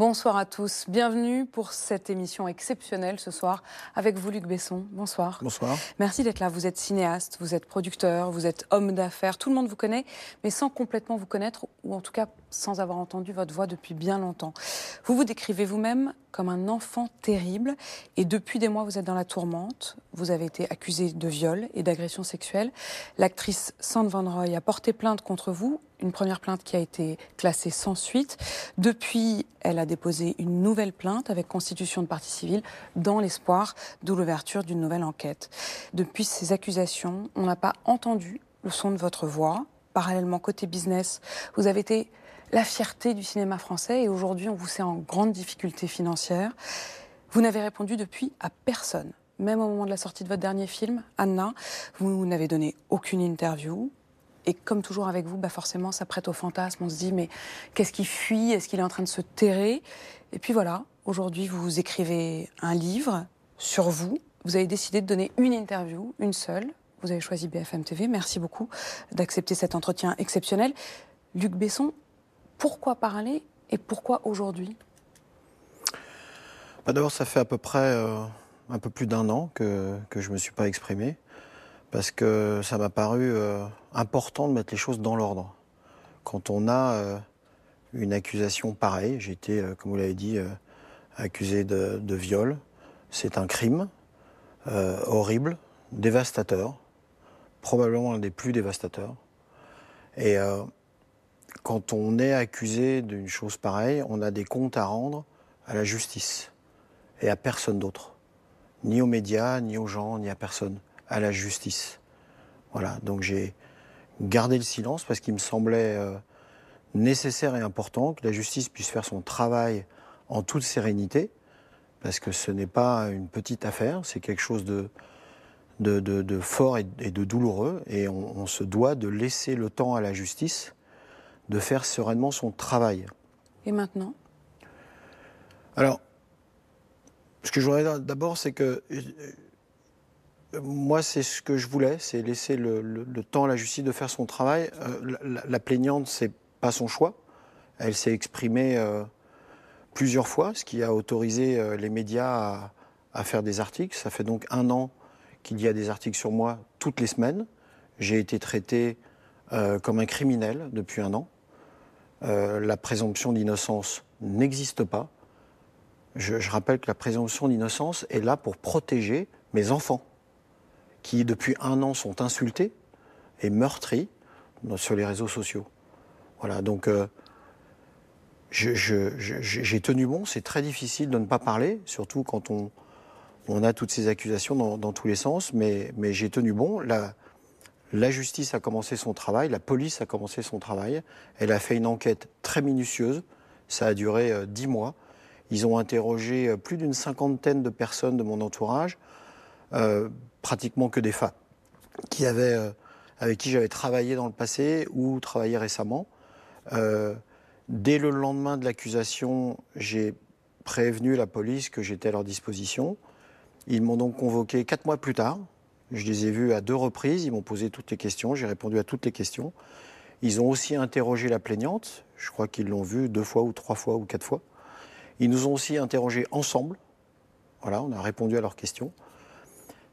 Bonsoir à tous. Bienvenue pour cette émission exceptionnelle ce soir avec vous, Luc Besson. Bonsoir. Bonsoir. Merci d'être là. Vous êtes cinéaste, vous êtes producteur, vous êtes homme d'affaires. Tout le monde vous connaît, mais sans complètement vous connaître, ou en tout cas sans avoir entendu votre voix depuis bien longtemps. Vous vous décrivez vous-même comme un enfant terrible, et depuis des mois, vous êtes dans la tourmente. Vous avez été accusé de viol et d'agression sexuelle. L'actrice Sandra Van Roy a porté plainte contre vous une première plainte qui a été classée sans suite. Depuis, elle a déposé une nouvelle plainte avec constitution de partie civile dans l'espoir de l'ouverture d'une nouvelle enquête. Depuis ces accusations, on n'a pas entendu le son de votre voix. Parallèlement, côté business, vous avez été la fierté du cinéma français et aujourd'hui, on vous sait en grande difficulté financière. Vous n'avez répondu depuis à personne. Même au moment de la sortie de votre dernier film, Anna, vous n'avez donné aucune interview, et comme toujours avec vous, bah forcément, ça prête au fantasme. On se dit, mais qu'est-ce qui fuit? Est-ce qu'il est en train de se terrer? Et puis voilà, aujourd'hui, vous écrivez un livre sur vous. Vous avez décidé de donner une interview, une seule. Vous avez choisi BFM TV. Merci beaucoup d'accepter cet entretien exceptionnel. Luc Besson, pourquoi parler et pourquoi aujourd'hui? Bah D'abord, ça fait à peu près euh, un peu plus d'un an que, que je ne me suis pas exprimé parce que ça m'a paru euh, important de mettre les choses dans l'ordre. Quand on a euh, une accusation pareille, j'ai été, euh, comme vous l'avez dit, accusé de, viol, c'est un crime horrible, dévastateur, probablement un des plus dévastateurs. Et quand on est accusé d'une chose pareille, on a des comptes à rendre à la justice et à personne d'autre. Ni aux médias, ni aux gens, ni à personne à la justice. Voilà, donc j'ai gardé le silence parce qu'il me semblait euh, nécessaire et important que la justice puisse faire son travail en toute sérénité, parce que ce n'est pas une petite affaire, c'est quelque chose de, de, fort et, de douloureux, et on, se doit de laisser le temps à la justice de faire sereinement son travail. Et maintenant? Alors, ce que je voudrais d'abord, c'est que moi, c'est ce que je voulais, c'est laisser le, temps à la justice de faire son travail. Euh, la, la, plaignante, c'est pas son choix. Elle s'est exprimée euh, plusieurs fois, ce qui a autorisé euh, les médias à, faire des articles. Ça fait donc un an qu'il y a des articles sur moi toutes les semaines. J'ai été traité comme un criminel depuis un an. la présomption d'innocence n'existe pas. je rappelle que la présomption d'innocence est là pour protéger mes enfants qui depuis un an sont insultés et meurtris sur les réseaux sociaux. Voilà, donc euh, j'ai tenu bon, c'est très difficile de ne pas parler, surtout quand on, a toutes ces accusations dans, tous les sens, mais, j'ai tenu bon. La, justice a commencé son travail, la police a commencé son travail, elle a fait une enquête très minutieuse, ça a duré euh, dix mois. Ils ont interrogé euh, plus d'une cinquantaine de personnes de mon entourage, pratiquement que des femmes qui avaient, euh, avec qui j'avais travaillé dans le passé ou travaillé récemment. Euh, dès le lendemain de l'accusation, j'ai prévenu la police que j'étais à leur disposition. Ils m'ont donc convoqué quatre mois plus tard. Je les ai vus à deux reprises. Ils m'ont posé toutes les questions. J'ai répondu à toutes les questions. Ils ont aussi interrogé la plaignante. Je crois qu'ils l'ont vue deux fois ou trois fois ou quatre fois. Ils nous ont aussi interrogés ensemble. Voilà, on a répondu à leurs questions.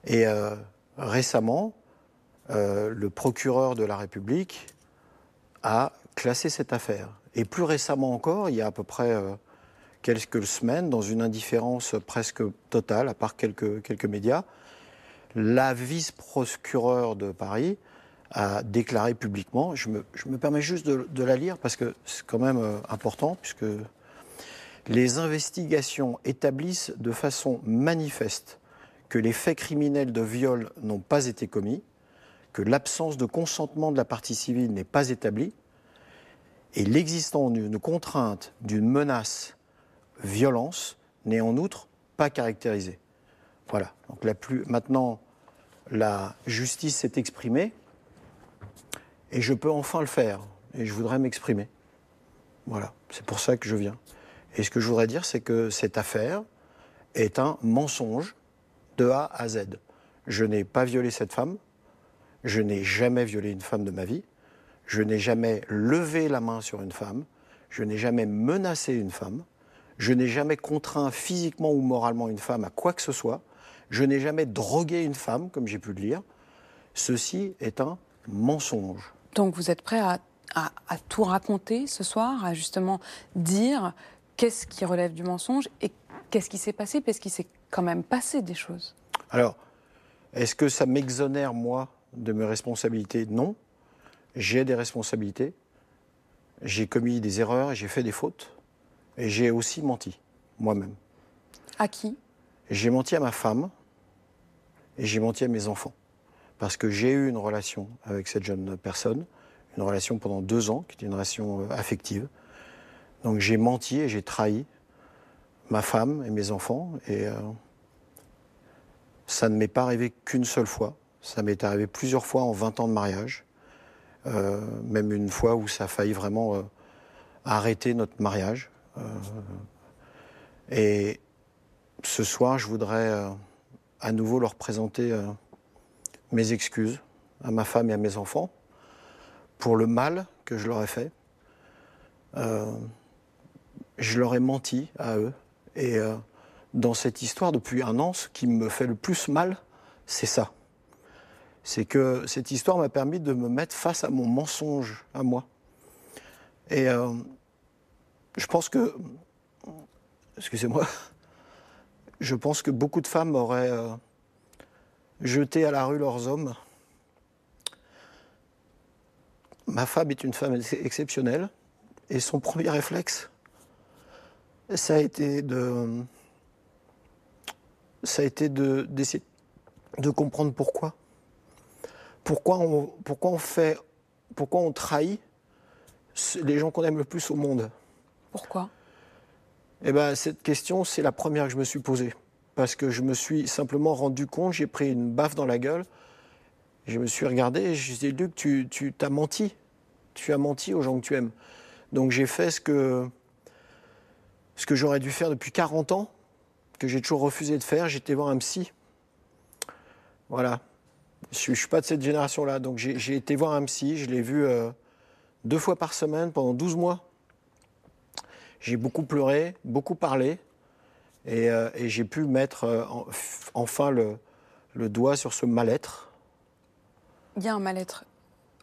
Et euh, récemment, euh, le procureur de la République a classé cette affaire. Et plus récemment encore, il y a à peu près euh, quelques semaines, dans une indifférence presque totale, à part quelques, médias, la vice-procureure de Paris a déclaré publiquement, je me, je me permets juste de, la lire parce que c'est quand même important, puisque les investigations établissent de façon manifeste que les faits criminels de viol n'ont pas été commis, que l'absence de consentement de la partie civile n'est pas établie, et l'existence d'une contrainte, d'une menace, violence, n'est en outre pas caractérisée. Voilà. Donc la plus... maintenant, la justice s'est exprimée, et je peux enfin le faire, et je voudrais m'exprimer. Voilà, c'est pour ça que je viens. Et ce que je voudrais dire, c'est que cette affaire est un mensonge de A à Z. Je n'ai pas violé cette femme, je n'ai jamais violé une femme de ma vie, je n'ai jamais levé la main sur une femme, je n'ai jamais menacé une femme, Je n'ai jamais contraint physiquement ou moralement une femme à quoi que ce soit. Je n'ai jamais drogué une femme, comme j'ai pu le lire. Ceci est un mensonge. Donc vous êtes prêt à, tout raconter ce soir, à justement dire qu'est-ce qui relève du mensonge et qu'est-ce qui s'est passé, parce qu'il s'est quand même passé des choses. Alors, est-ce que ça m'exonère, moi, de mes responsabilités? Non. J'ai des responsabilités. J'ai commis des erreurs, j'ai fait des fautes. Et j'ai aussi menti, moi-même. À qui? J'ai menti à ma femme et j'ai menti à mes enfants. Parce que j'ai eu une relation avec cette jeune personne, une relation pendant deux ans, qui était une relation euh, affective. Donc j'ai menti et j'ai trahi ma femme et mes enfants. Et euh, ça ne m'est pas arrivé qu'une seule fois. Ça m'est arrivé plusieurs fois en 20 ans de mariage. Euh, même une fois où ça a failli vraiment arrêter notre mariage. et ce soir, je voudrais à nouveau leur présenter euh, mes excuses à ma femme et à mes enfants pour le mal que je leur ai fait. Euh, je leur ai menti à eux. Et euh, dans cette histoire, depuis un an, ce qui me fait le plus mal, c'est ça. C'est que cette histoire m'a permis de me mettre face à mon mensonge à moi. Et je pense que, excusez-moi, je pense que beaucoup de femmes auraient euh, jeté à la rue leurs hommes. Ma femme est une femme exceptionnelle et son premier réflexe, ça a été de, ça a été de d'essayer de comprendre pourquoi. Pourquoi on, pourquoi on fait, pourquoi on trahit les gens qu'on aime le plus au monde. Pourquoi? Eh ben, cette question, c'est la première que je me suis posée. Parce que je me suis simplement rendu compte, j'ai pris une baffe dans la gueule, je me suis regardé et je me suis dit, Luc, tu, tu t'as menti. Tu as menti aux gens que tu aimes. Donc j'ai fait ce que, ce que j'aurais dû faire depuis 40 ans, que j'ai toujours refusé de faire. J'étais voir un psy. Voilà. Je ne suis pas de cette génération-là. Donc j'ai, été voir un psy, je l'ai vu euh, deux fois par semaine pendant 12 mois. J'ai beaucoup pleuré, beaucoup parlé, et, euh, j'ai pu mettre euh, enfin le, doigt sur ce mal-être. Il y a un mal-être,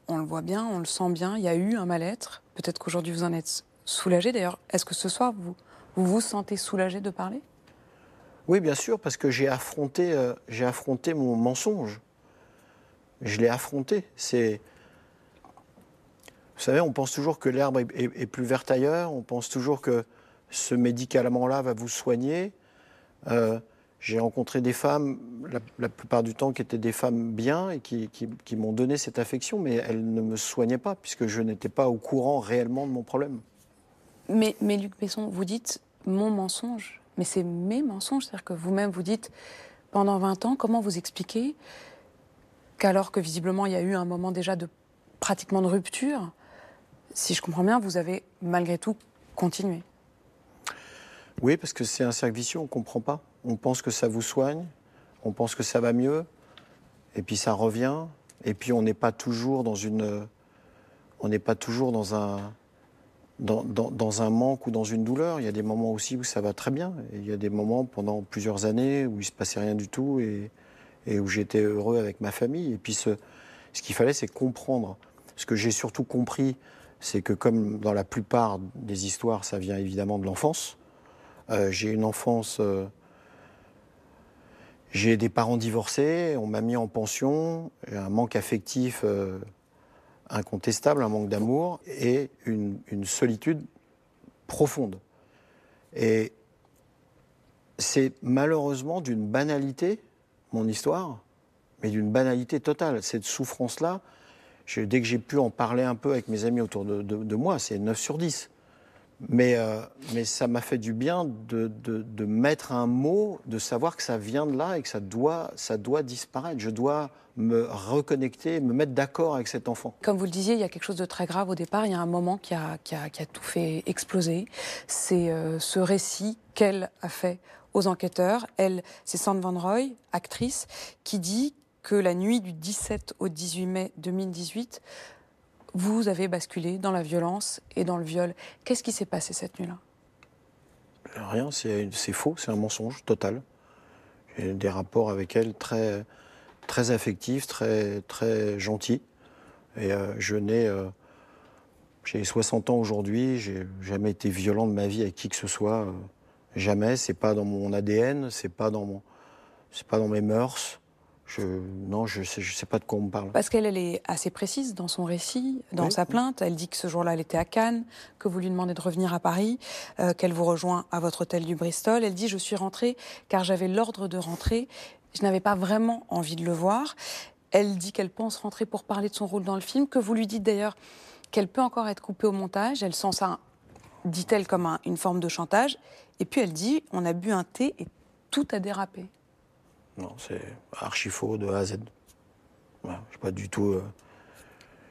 on le voit bien, on le sent bien, il y a eu un mal-être. Peut-être qu'aujourd'hui vous en êtes soulagé. D'ailleurs, est-ce que ce soir vous vous, vous sentez soulagé de parler? Oui, bien sûr, parce que j'ai affronté, euh, j'ai affronté mon mensonge. Je l'ai affronté. C'est vous savez, on pense toujours que l'herbe est, plus verte ailleurs, on pense toujours que ce médicament-là va vous soigner. Euh, j'ai rencontré des femmes, la, plupart du temps, qui étaient des femmes bien et qui, m'ont donné cette affection, mais elles ne me soignaient pas, puisque je n'étais pas au courant réellement de mon problème. Mais, mais Luc Besson, vous dites mon mensonge, mais c'est mes mensonges, c'est-à-dire que vous-même vous dites, pendant 20 ans, comment vous expliquez qu'alors que visiblement il y a eu un moment déjà de pratiquement de rupture, si je comprends bien, vous avez malgré tout continué? Oui, parce que c'est un cercle vicieux, on ne comprend pas. On pense que ça vous soigne, on pense que ça va mieux, et puis ça revient, et puis on n'est pas toujours dans une. On n'est pas toujours dans un. Dans, un manque ou dans une douleur. Il y a des moments aussi où ça va très bien. Il y a des moments pendant plusieurs années où il ne se passait rien du tout et, où j'étais heureux avec ma famille. Et puis ce, qu'il fallait, c'est comprendre. Ce que j'ai surtout compris, c'est que comme dans la plupart des histoires, ça vient évidemment de l'enfance. Euh, j'ai une enfance. Euh, j'ai des parents divorcés, on m'a mis en pension, un manque affectif euh, incontestable, un manque d'amour et une, solitude profonde. Et c'est malheureusement d'une banalité, mon histoire, mais d'une banalité totale. Cette souffrance-là, dès que j'ai pu en parler un peu avec mes amis autour de, moi, c'est 9 sur 10. Mais, euh, mais ça m'a fait du bien de, de, mettre un mot, de savoir que ça vient de là et que ça doit, ça doit disparaître. Je dois me reconnecter, me mettre d'accord avec cet enfant. Comme vous le disiez, il y a quelque chose de très grave au départ. Il y a un moment qui a, qui a, qui a tout fait exploser. C'est euh, ce récit qu'elle a fait aux enquêteurs. Elle, c'est Sandra Van Roy, actrice, qui dit que la nuit du 17 au 18 mai 2018, vous avez basculé dans la violence et dans le viol. Qu'est-ce qui s'est passé cette nuit-là? Rien, c'est faux, c'est un mensonge total. J'ai des rapports avec elle très, très affectifs, très, très gentils. Et euh, je n'ai. Euh, j'ai 60 ans aujourd'hui, j'ai jamais été violent de ma vie avec qui que ce soit. Euh, jamais. C'est pas dans mon ADN, c'est pas pas dans mes mœurs. Je, non, je sais, je sais pas de quoi on me parle. Parce qu'elle elle est assez précise dans son récit, dans sa plainte. Elle dit que ce jour-là, elle était à Cannes, que vous lui demandez de revenir à Paris, qu'elle vous rejoint à votre hôtel du Bristol. Elle dit Je suis rentrée car j'avais l'ordre de rentrer. Je n'avais pas vraiment envie de le voir. Elle dit qu'elle pense rentrer pour parler de son rôle dans le film, que vous lui dites d'ailleurs qu'elle peut encore être coupée au montage. Elle sent ça, dit-elle, comme une forme de chantage. Et puis elle dit on a bu un thé et tout a dérapé. Non, c'est archi faux de A à Z. Voilà, je pas du tout. Euh,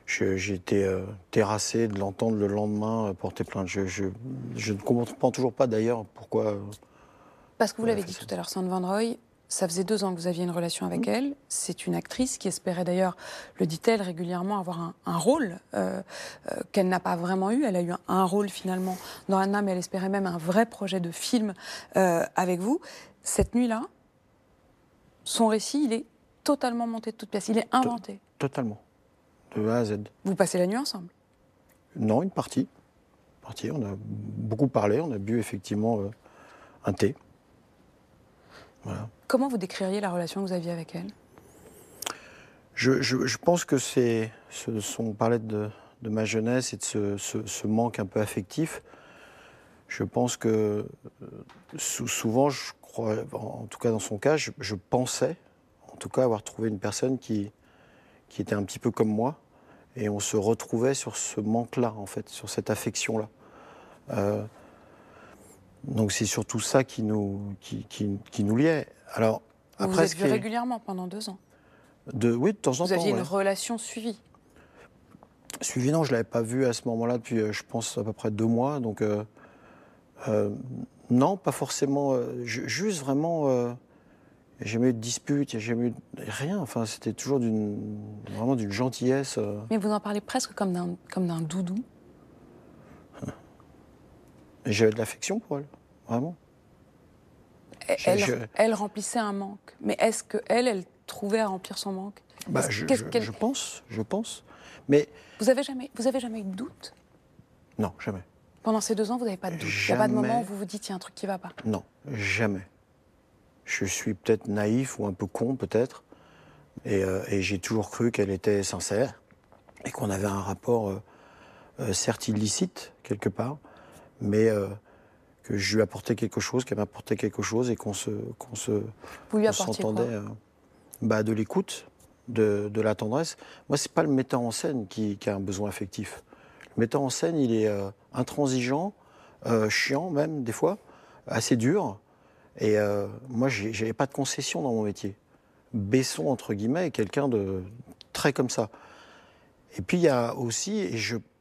j'ai été euh, terrassé de l'entendre le lendemain euh, porter plainte. Je, ne comprends toujours pas d'ailleurs pourquoi. Parce que vous l'avez dit tout à l'heure, Sandra Van Roy, ça faisait deux ans que vous aviez une relation avec elle. C'est une actrice qui espérait d'ailleurs, le dit-elle régulièrement, avoir un, rôle euh, euh, qu'elle n'a pas vraiment eu. Elle a eu un, rôle finalement dans Anna, mais elle espérait même un vrai projet de film euh, avec vous. Cette nuit-là, son récit, il est totalement monté de toutes pièces. Il est inventé. Totalement. De A à Z. Vous passez la nuit ensemble Non, une partie. Une partie. On a beaucoup parlé. On a bu effectivement un thé. Comment vous décririez la relation que vous aviez avec elle? Je, pense que c'est. On parlait de, de, ma jeunesse et de ce, manque un peu affectif. Je pense que euh, souvent, je crois, en tout cas dans son cas, je, pensais, en tout cas, avoir trouvé une personne qui, qui était un petit peu comme moi. Et on se retrouvait sur ce manque-là, en fait, sur cette affection-là. Euh, donc c'est surtout ça qui nous, qui, qui, nous liait. Alors, vous après, vous êtes vu régulièrement pendant deux ans de, Oui, de temps en temps. Vous aviez une relation suivie Suivie, non, je ne l'avais pas vue à ce moment-là depuis, euh, je pense, à peu près deux mois. Donc, euh, non, pas forcément. juste vraiment. j'ai jamais eu de dispute, j'ai jamais eu rien. Enfin, c'était toujours d'une, vraiment d'une gentillesse. Mais vous en parlez presque comme d'un, comme d'un doudou. J'avais de l'affection pour elle, vraiment. Elle, remplissait un manque. Mais est-ce qu'elle, elle trouvait à remplir son manque? Bah, je, pense, je pense. Mais vous avez jamais, vous avez jamais eu de doute? Non, jamais. Pendant ces deux ans, vous n'avez pas de doute. Il n'y a pas de moment où vous vous dites il y a un truc qui ne va pas. Non, jamais. Je suis peut-être naïf ou un peu con, peut-être, et, euh, j'ai toujours cru qu'elle était sincère et qu'on avait un rapport euh, euh, certes illicite quelque part, mais que je lui apportais quelque chose, qu'elle m'apportait quelque chose et qu'on se, qu'on se, s'entendait. Bah, de l'écoute, de, de, la tendresse. Moi, c'est pas le metteur en scène qui, qui, a un besoin affectif. Le metteur en scène, il est euh, intransigeant, chiant même des fois, assez dur. Et moi, j'avais pas de concession dans mon métier. Besson, entre guillemets, est quelqu'un de très comme ça. Et puis il y a aussi, et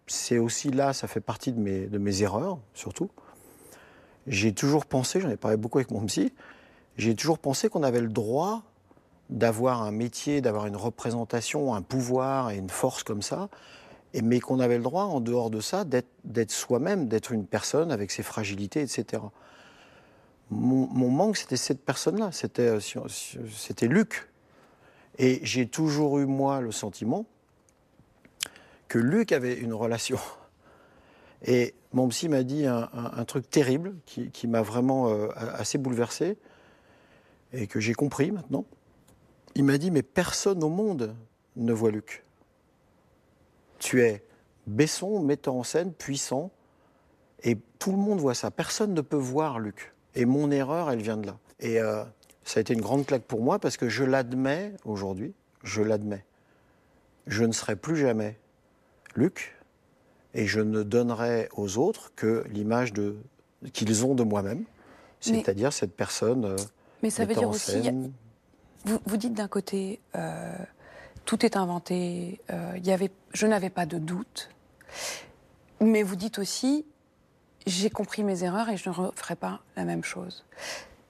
c'est aussi là, ça fait partie de mes erreurs, surtout. J'ai toujours pensé, j'en ai parlé beaucoup avec mon psy, j'ai toujours pensé qu'on avait le droit d'avoir un métier, d'avoir une représentation, un pouvoir et une force comme ça, mais qu'on avait le droit, en dehors de ça, d'être soi-même, d'être une personne avec ses fragilités, etc. Mon, manque, c'était cette personne-là, c'était Luc. Et j'ai toujours eu, moi, le sentiment que Luc avait une relation. Et mon psy m'a dit un, truc terrible qui, m'a vraiment euh, assez bouleversé et que j'ai compris maintenant. Il m'a dit Mais personne au monde ne voit Luc. Tu es Besson, metteur en scène, puissant, et tout le monde voit ça. Personne ne peut voir Luc. Et mon erreur, elle vient de là. Et euh, ça a été une grande claque pour moi parce que je l'admets aujourd'hui, je l'admets. Je ne serai plus jamais Luc, et je ne donnerai aux autres que l'image de, qu'ils ont de moi-même, c'est-à-dire cette personne. Euh, mais ça veut dire aussi. Vous, vous, dites d'un côté, euh, tout est inventé, euh, y avait, je n'avais pas de doute, mais vous dites aussi, j'ai compris mes erreurs et je ne referai pas la même chose.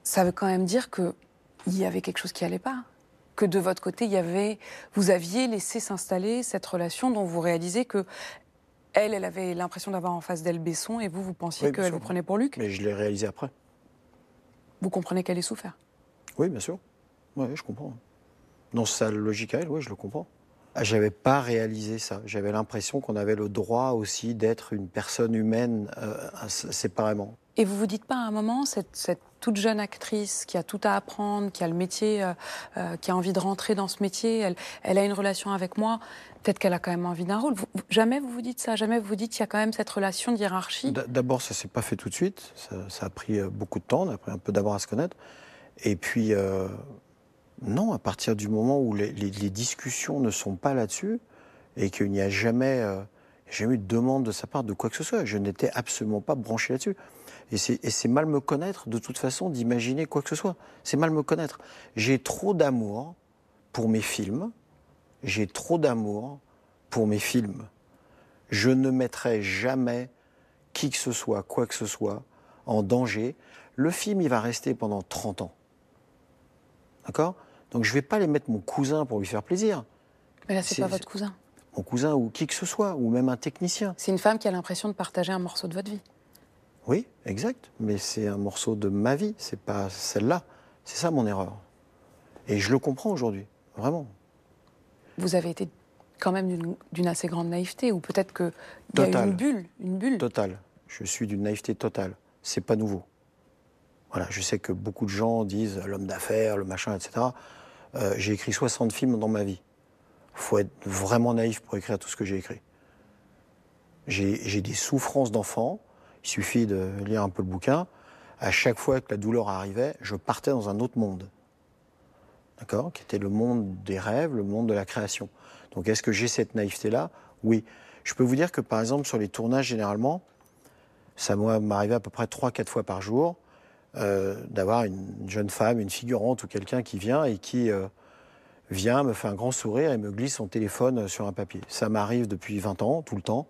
Ça veut quand même dire qu'il y avait quelque chose qui n'allait pas que de votre côté, il y avait, vous aviez laissé s'installer cette relation dont vous réalisez que elle, elle avait l'impression d'avoir en face d'elle Besson et vous, vous pensiez qu'elle vous prenait pour Luc Mais je l'ai réalisé après. vous comprenez qu'elle ait souffert Oui, bien sûr. Oui, je comprends. Dans sa logique à elle, oui, je le comprends. Ah, j'avais pas réalisé ça. J'avais l'impression qu'on avait le droit aussi d'être une personne humaine euh, séparément. Et vous vous dites pas à un moment, cette, toute jeune actrice qui a tout à apprendre, qui a le métier, euh, euh, qui a envie de rentrer dans ce métier, elle, elle a une relation avec moi, peut-être qu'elle a quand même envie d'un rôle. jamais vous vous dites ça, jamais vous vous dites qu'il y a quand même cette relation de hiérarchie D'abord, ça s'est pas fait tout de suite, ça, a pris beaucoup de temps, on a pris un peu d'abord à se connaître. Et puis, non, à partir du moment où les, discussions ne sont pas là-dessus et qu'il n'y a jamais, euh, jamais eu de demande de sa part de quoi que ce soit, je n'étais absolument pas branché là-dessus. Et c'est mal me connaître de toute façon d'imaginer quoi que ce soit. C'est mal me connaître. J'ai trop d'amour pour mes films. J'ai trop d'amour pour mes films. Je ne mettrai jamais qui que ce soit, quoi que ce soit, en danger. Le film, il va rester pendant 30 ans. D'accord? Donc je ne vais pas les mettre mon cousin pour lui faire plaisir. Mais là, c'est pas votre cousin. Mon cousin ou qui que ce soit, ou même un technicien. C'est une femme qui a l'impression de partager un morceau de votre vie. Oui, exact. Mais c'est un morceau de ma vie, c'est pas celle-là. C'est ça mon erreur. Et je le comprends aujourd'hui, vraiment. Vous avez été quand même d'une assez grande naïveté, ou peut-être qu'il y a une bulle, une bulle. Totale. Je suis d'une naïveté totale. C'est pas nouveau. Voilà, je sais que beaucoup de gens disent l'homme d'affaires, le machin, etc. Euh, j'ai écrit 60 films dans ma vie. Il faut être vraiment naïf pour écrire tout ce que j'ai écrit. J'ai des souffrances d'enfant. Il suffit de lire un peu le bouquin. À chaque fois que la douleur arrivait, je partais dans un autre monde. D'accord? Qui était le monde des rêves, le monde de la création. Donc est-ce que j'ai cette naïveté-là? Oui. Je peux vous dire que par exemple sur les tournages, généralement, ça m'arrivait à peu près 3-4 fois par jour. Euh, d'avoir une jeune femme, une figurante ou quelqu'un qui vient et qui euh, vient, me fait un grand sourire et me glisse son téléphone sur un papier. Ça m'arrive depuis 20 ans, tout le temps.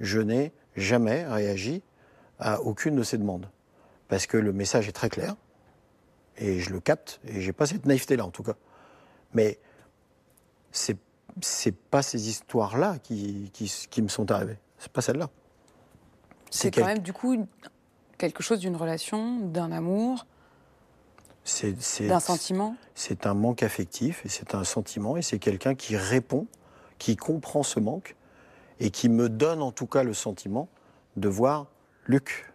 Je n'ai jamais réagi à aucune de ces demandes. Parce que le message est très clair, et je le capte, et j'ai pas cette naïveté-là en tout cas. Mais c'est c'est pas ces histoires-là qui, qui, me sont arrivées. C'est pas celle-là. C'est quand même du coup quelque chose d'une relation, d'un amour, d'un sentiment. C'est un manque affectif et c'est un sentiment et c'est quelqu'un qui répond, qui comprend ce manque et qui me donne en tout cas le sentiment de voir Luc.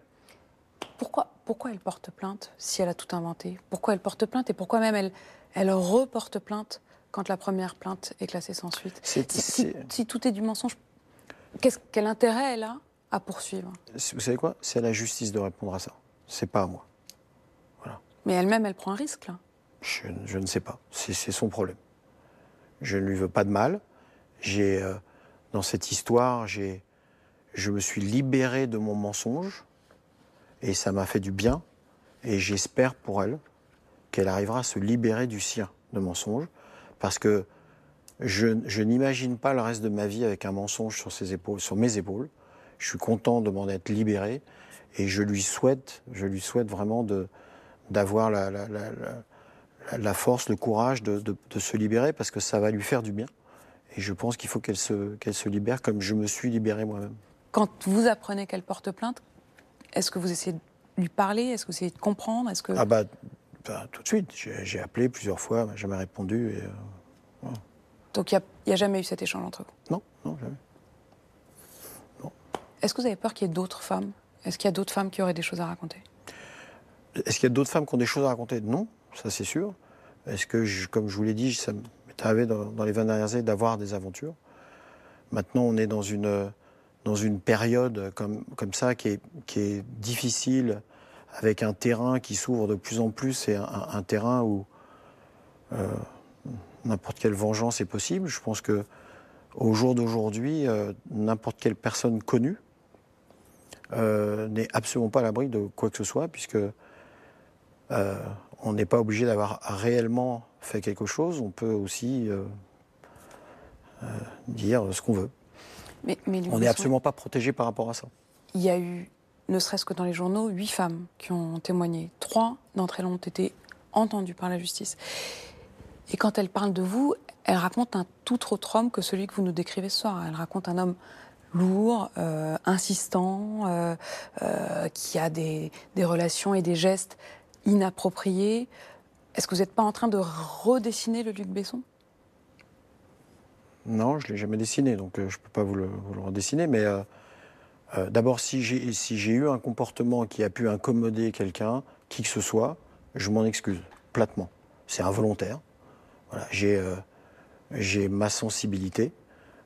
Pourquoi, pourquoi elle porte plainte si elle a tout inventé? Pourquoi elle porte plainte et pourquoi même elle, elle reporte plainte quand la première plainte est classée sans suite? Si, si, tout est du mensonge, quel intérêt elle a à poursuivre. Vous savez quoi? C'est à la justice de répondre à ça. C'est pas à moi. Voilà. Mais elle-même, elle prend un risque, là je, ne sais pas. C'est son problème. Je ne lui veux pas de mal. J'ai, euh, dans cette histoire, j'ai, je me suis libéré de mon mensonge et ça m'a fait du bien. Et j'espère pour elle qu'elle arrivera à se libérer du sien de mensonge parce que je, je n'imagine pas le reste de ma vie avec un mensonge sur ses épaules, sur mes épaules. Je suis content de m'en être libéré et je lui souhaite, je lui souhaite vraiment d'avoir la, la, la, la, force, le courage de, de, de, se libérer parce que ça va lui faire du bien. Et je pense qu'il faut qu'elle se, qu'elle se libère comme je me suis libéré moi-même. Quand vous apprenez qu'elle porte plainte, est-ce que vous essayez de lui parler? Est-ce que vous essayez de comprendre? Est-ce que... Ah bah, bah tout de suite. J'ai, appelé plusieurs fois, elle m'a jamais répondu. Et, euh, Donc il n'y a, a, jamais eu cet échange entre vous? Non, non, jamais. Est-ce que vous avez peur qu'il y ait d'autres femmes? Est-ce qu'il y a d'autres femmes qui auraient des choses à raconter? Est-ce qu'il y a d'autres femmes qui ont des choses à raconter? Non, ça c'est sûr. Est-ce que, comme je vous l'ai dit, ça m'est arrivé dans, les 20 dernières années d'avoir des aventures. Maintenant, on est dans une, dans une période comme, comme ça qui est, qui est difficile, avec un terrain qui s'ouvre de plus en plus et un, terrain où euh, n'importe quelle vengeance est possible. Je pense que au jour d'aujourd'hui, euh, n'importe quelle personne connue euh, n'est absolument pas à l'abri de quoi que ce soit, puisque euh, on n'est pas obligé d'avoir réellement fait quelque chose. On peut aussi dire ce qu'on veut. Mais, on n'est absolument pas protégé par rapport à ça. Il y a eu, ne serait-ce que dans les journaux, huit femmes qui ont témoigné. Trois d'entre elles ont été entendues par la justice. Et quand elles parlent de vous, elle raconte un tout autre homme que celui que vous nous décrivez ce soir. Elle raconte un homme lourd, euh, insistant, euh, euh, qui a des, relations et des gestes inapproprié. Est-ce que vous n'êtes pas en train de redessiner le Luc Besson? Non, je ne l'ai jamais dessiné, donc je ne peux pas vous le, redessiner. Mais d'abord, si j'ai eu un comportement qui a pu incommoder quelqu'un, qui que ce soit, je m'en excuse, platement. C'est involontaire. J'ai ma sensibilité.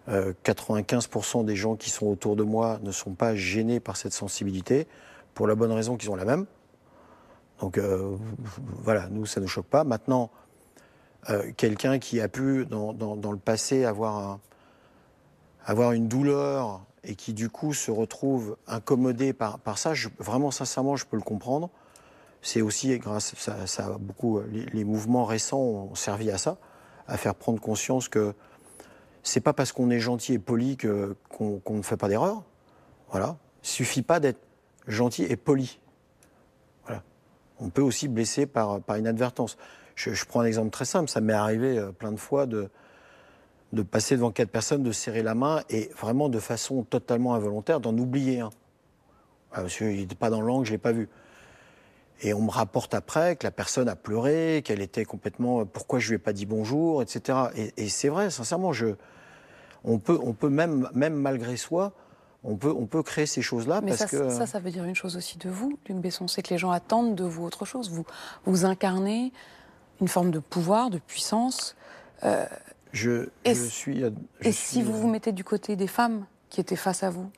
95% des gens qui sont autour de moi ne sont pas gênés par cette sensibilité, pour la bonne raison qu'ils ont la même. Donc euh, voilà, nous, ça ne nous choque pas. Maintenant, euh, quelqu'un qui a pu, dans, le passé, avoir, une douleur et qui, du coup, se retrouve incommodé par, ça, vraiment, sincèrement, je peux le comprendre. C'est aussi grâce, ça, ça beaucoup, les, les, mouvements récents ont servi à ça, à faire prendre conscience que c'est pas parce qu'on est gentil et poli qu'on ne fait pas d'erreur. Voilà. Il suffit pas d'être gentil et poli. Voilà. On peut aussi blesser par, inadvertance. Je, je, prends un exemple très simple. Ça m'est arrivé euh, plein de fois de, de passer devant quatre personnes, de serrer la main et vraiment de façon totalement involontaire d'en oublier un. Ah, monsieur, il n'était pas dans l'angle, je ne l'ai pas vu. Et on me rapporte après que la personne a pleuré, qu'elle était complètement. Euh, pourquoi je lui ai pas dit bonjour, etc. Et, et c'est vrai, sincèrement, je, on peut, on peut même, même malgré soi, on peut, on peut créer ces choses-là. Mais parce ça, que... ça, ça veut dire une chose aussi de vous, Luc Besson, c'est que les gens attendent de vous autre chose. Vous, vous incarnez une forme de pouvoir, de puissance. Euh, je, je suis. Je et si vous vous mettez du côté des femmes qui étaient face à vous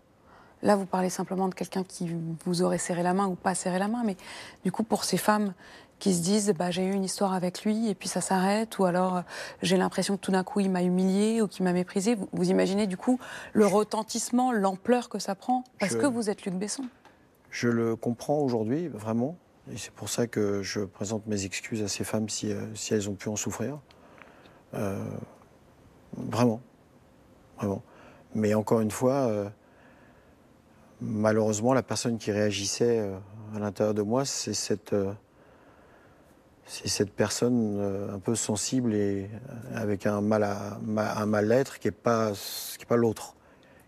Là, vous parlez simplement de quelqu'un qui vous aurait serré la main ou pas serré la main, mais du coup, pour ces femmes qui se disent bah, j'ai eu une histoire avec lui et puis ça s'arrête, ou alors euh, j'ai l'impression que tout d'un coup il m'a humilié ou qu'il m'a méprisé. Vous, imaginez du coup le retentissement, l'ampleur que ça prend parce que vous êtes Luc Besson Je le comprends aujourd'hui, vraiment. Et c'est pour ça que je présente mes excuses à ces femmes si, euh, si elles ont pu en souffrir. Euh, vraiment. Vraiment. Mais encore une fois, malheureusement, la personne qui réagissait à l'intérieur de moi, c'est cette c'est cette personne euh, un peu sensible et euh, avec un mal à un mal-être qui n'est pas est pas l'autre,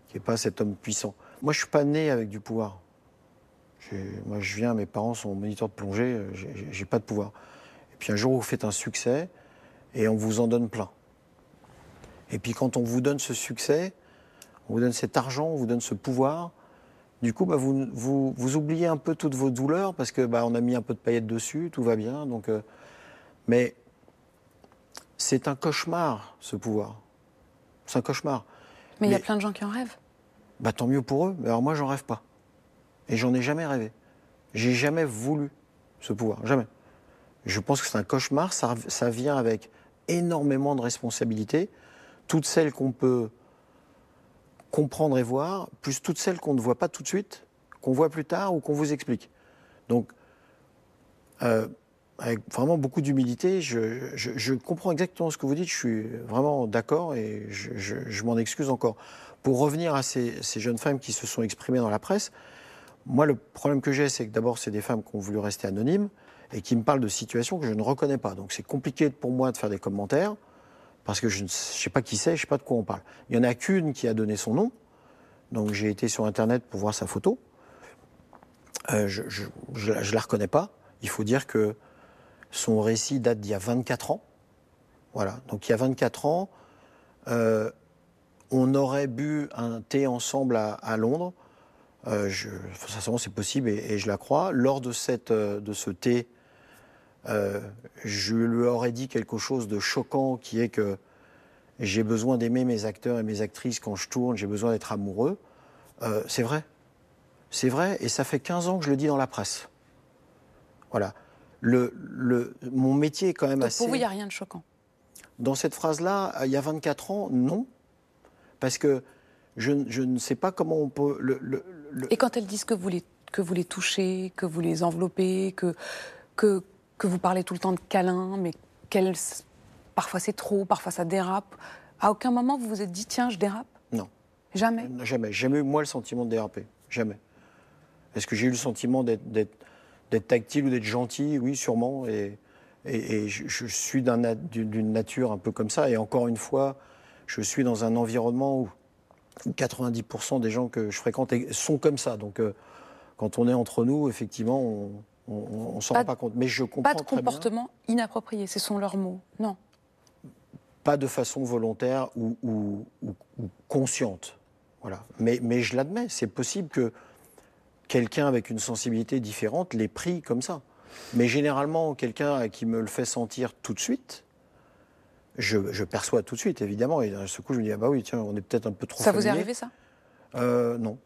qui n'est pas cet homme puissant. Moi, je suis pas né avec du pouvoir. Moi, je viens, mes parents sont moniteurs de plongée, euh, j'ai pas de pouvoir. Et puis un jour, vous faites un succès et on vous en donne plein. Et puis quand on vous donne ce succès, on vous donne cet argent, on vous donne ce pouvoir, du coup, bah, vous, vous, oubliez un peu toutes vos douleurs parce que bah, on a mis un peu de paillettes dessus, tout va bien. Donc, euh, mais c'est un cauchemar, ce pouvoir. C'est un cauchemar. Mais il y a plein de gens qui en rêvent. Bah, tant mieux pour eux. Mais alors moi, j'en rêve pas. Et j'en ai jamais rêvé. J'ai jamais voulu ce pouvoir. Jamais. Je pense que c'est un cauchemar. Ça, ça vient avec énormément de responsabilités. Toutes celles qu'on peut comprendre et voir, plus toutes celles qu'on ne voit pas tout de suite, qu'on voit plus tard ou qu'on vous explique. Donc, euh, avec vraiment beaucoup d'humilité, je, comprends exactement ce que vous dites, je suis vraiment d'accord et je, m'en excuse encore. Pour revenir à ces, jeunes femmes qui se sont exprimées dans la presse, moi le problème que j'ai, c'est que d'abord, c'est des femmes qui ont voulu rester anonymes et qui me parlent de situations que je ne reconnais pas. Donc c'est compliqué pour moi de faire des commentaires parce que je ne sais pas qui c'est, je ne sais pas de quoi on parle. Il n'y en a qu'une qui a donné son nom, donc j'ai été sur Internet pour voir sa photo. Euh, je ne la reconnais pas. Il faut dire que son récit date d'il y a 24 ans. Voilà, donc il y a 24 ans, euh, on aurait bu un thé ensemble à, Londres. Euh, je, c'est possible et, et, je la crois. Lors de, cette, de ce thé, euh, je lui aurais dit quelque chose de choquant qui est que j'ai besoin d'aimer mes acteurs et mes actrices quand je tourne, j'ai besoin d'être amoureux. Euh, c'est vrai. C'est vrai, et ça fait 15 ans que je le dis dans la presse. Voilà. Le, le, mon métier est quand même assez. Pour vous, il n'y a rien de choquant Dans cette phrase-là, il y a 24 ans, non. Parce que je, je ne sais pas comment on peut. Le, et quand elles disent que vous les, que vous les touchez, que vous les enveloppez, que, que, que vous parlez tout le temps de câlins, mais parfois c'est trop, parfois ça dérape. À aucun moment vous vous êtes dit tiens, je dérape? Non. Jamais? Euh, Jamais. Jamais eu moi le sentiment de déraper. Jamais. Est-ce que j'ai eu le sentiment d'être tactile ou d'être gentil? Oui, sûrement. Et, et, je, suis d'une nature un peu comme ça. Et encore une fois, je suis dans un environnement où 90% des gens que je fréquente sont comme ça. Donc, euh, quand on est entre nous, effectivement, on, On ne s'en rend pas compte. Mais je comprends Pas de comportement inapproprié, ce sont leurs mots. Non. Pas de façon volontaire ou, ou, consciente. Voilà. Mais, mais je l'admets, c'est possible que quelqu'un avec une sensibilité différente l'ait pris comme ça. Mais généralement, quelqu'un qui me le fait sentir tout de suite, je, perçois tout de suite, évidemment. Et d'un ce coup, je me dis, ah bah oui, tiens, on est peut-être un peu trop. Ça vous est arrivé, ça? Euh, Non.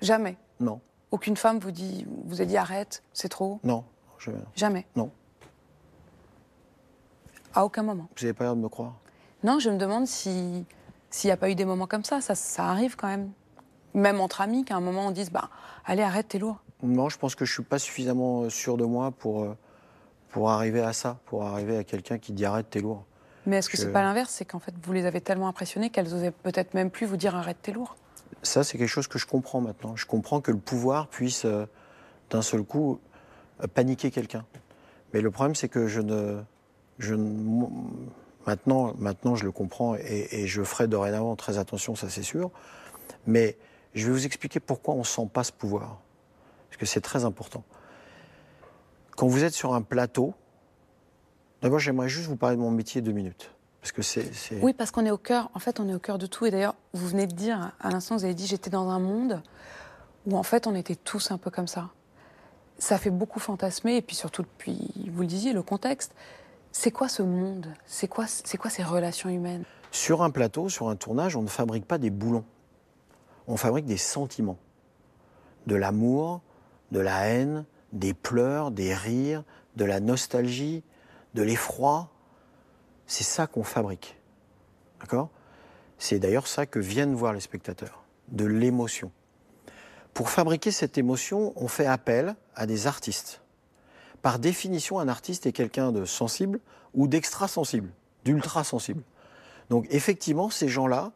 Jamais? Non. Aucune femme vous dit, vous a dit arrête, c'est trop Non, jamais. Jamais Non. À aucun moment. Vous n'avez pas l'air de me croire Non, je me demande si s'il n'y a pas eu des moments comme ça. ça. Ça arrive quand même. Même entre amis, qu'à un moment on dise bah, allez, arrête, t'es lourd. Non, je pense que je ne suis pas suffisamment euh, sûr de moi pour, euh, pour arriver à ça, pour arriver à quelqu'un qui dit arrête, t'es lourd. Mais est-ce que ce c'est pas l'inverse? C'est qu'en fait, vous les avez tellement impressionnés qu'elles osaient peut-être même plus vous dire arrête, t'es lourd Ça, c'est quelque chose que je comprends maintenant. Je comprends que le pouvoir puisse, euh, d'un seul coup, euh, paniquer quelqu'un. Mais le problème, c'est que je ne. Je maintenant, je le comprends et, et je ferai dorénavant très attention, ça c'est sûr. Mais je vais vous expliquer pourquoi on ne sent pas ce pouvoir. Parce que c'est très important. Quand vous êtes sur un plateau, D'abord, j'aimerais juste vous parler de mon métier deux minutes. Parce que c'est, Oui, parce qu'on est au cœur, en fait, on est au cœur de tout. Et d'ailleurs, vous venez de dire, à l'instant, vous avez dit, j'étais dans un monde où, en fait, on était tous un peu comme ça. Ça fait beaucoup fantasmer, et puis surtout, depuis, vous le disiez, le contexte. C'est quoi ce monde? C'est quoi, c'est quoi ces relations humaines? Sur un plateau, sur un tournage, on ne fabrique pas des boulons. On fabrique des sentiments. De l'amour, de la haine, des pleurs, des rires, de la nostalgie, de l'effroi, c'est ça qu'on fabrique. D'accord? C'est d'ailleurs ça que viennent voir les spectateurs, de l'émotion. Pour fabriquer cette émotion, on fait appel à des artistes. Par définition, un artiste est quelqu'un de sensible ou d'extra-sensible, d'ultra-sensible. Donc effectivement, ces gens-là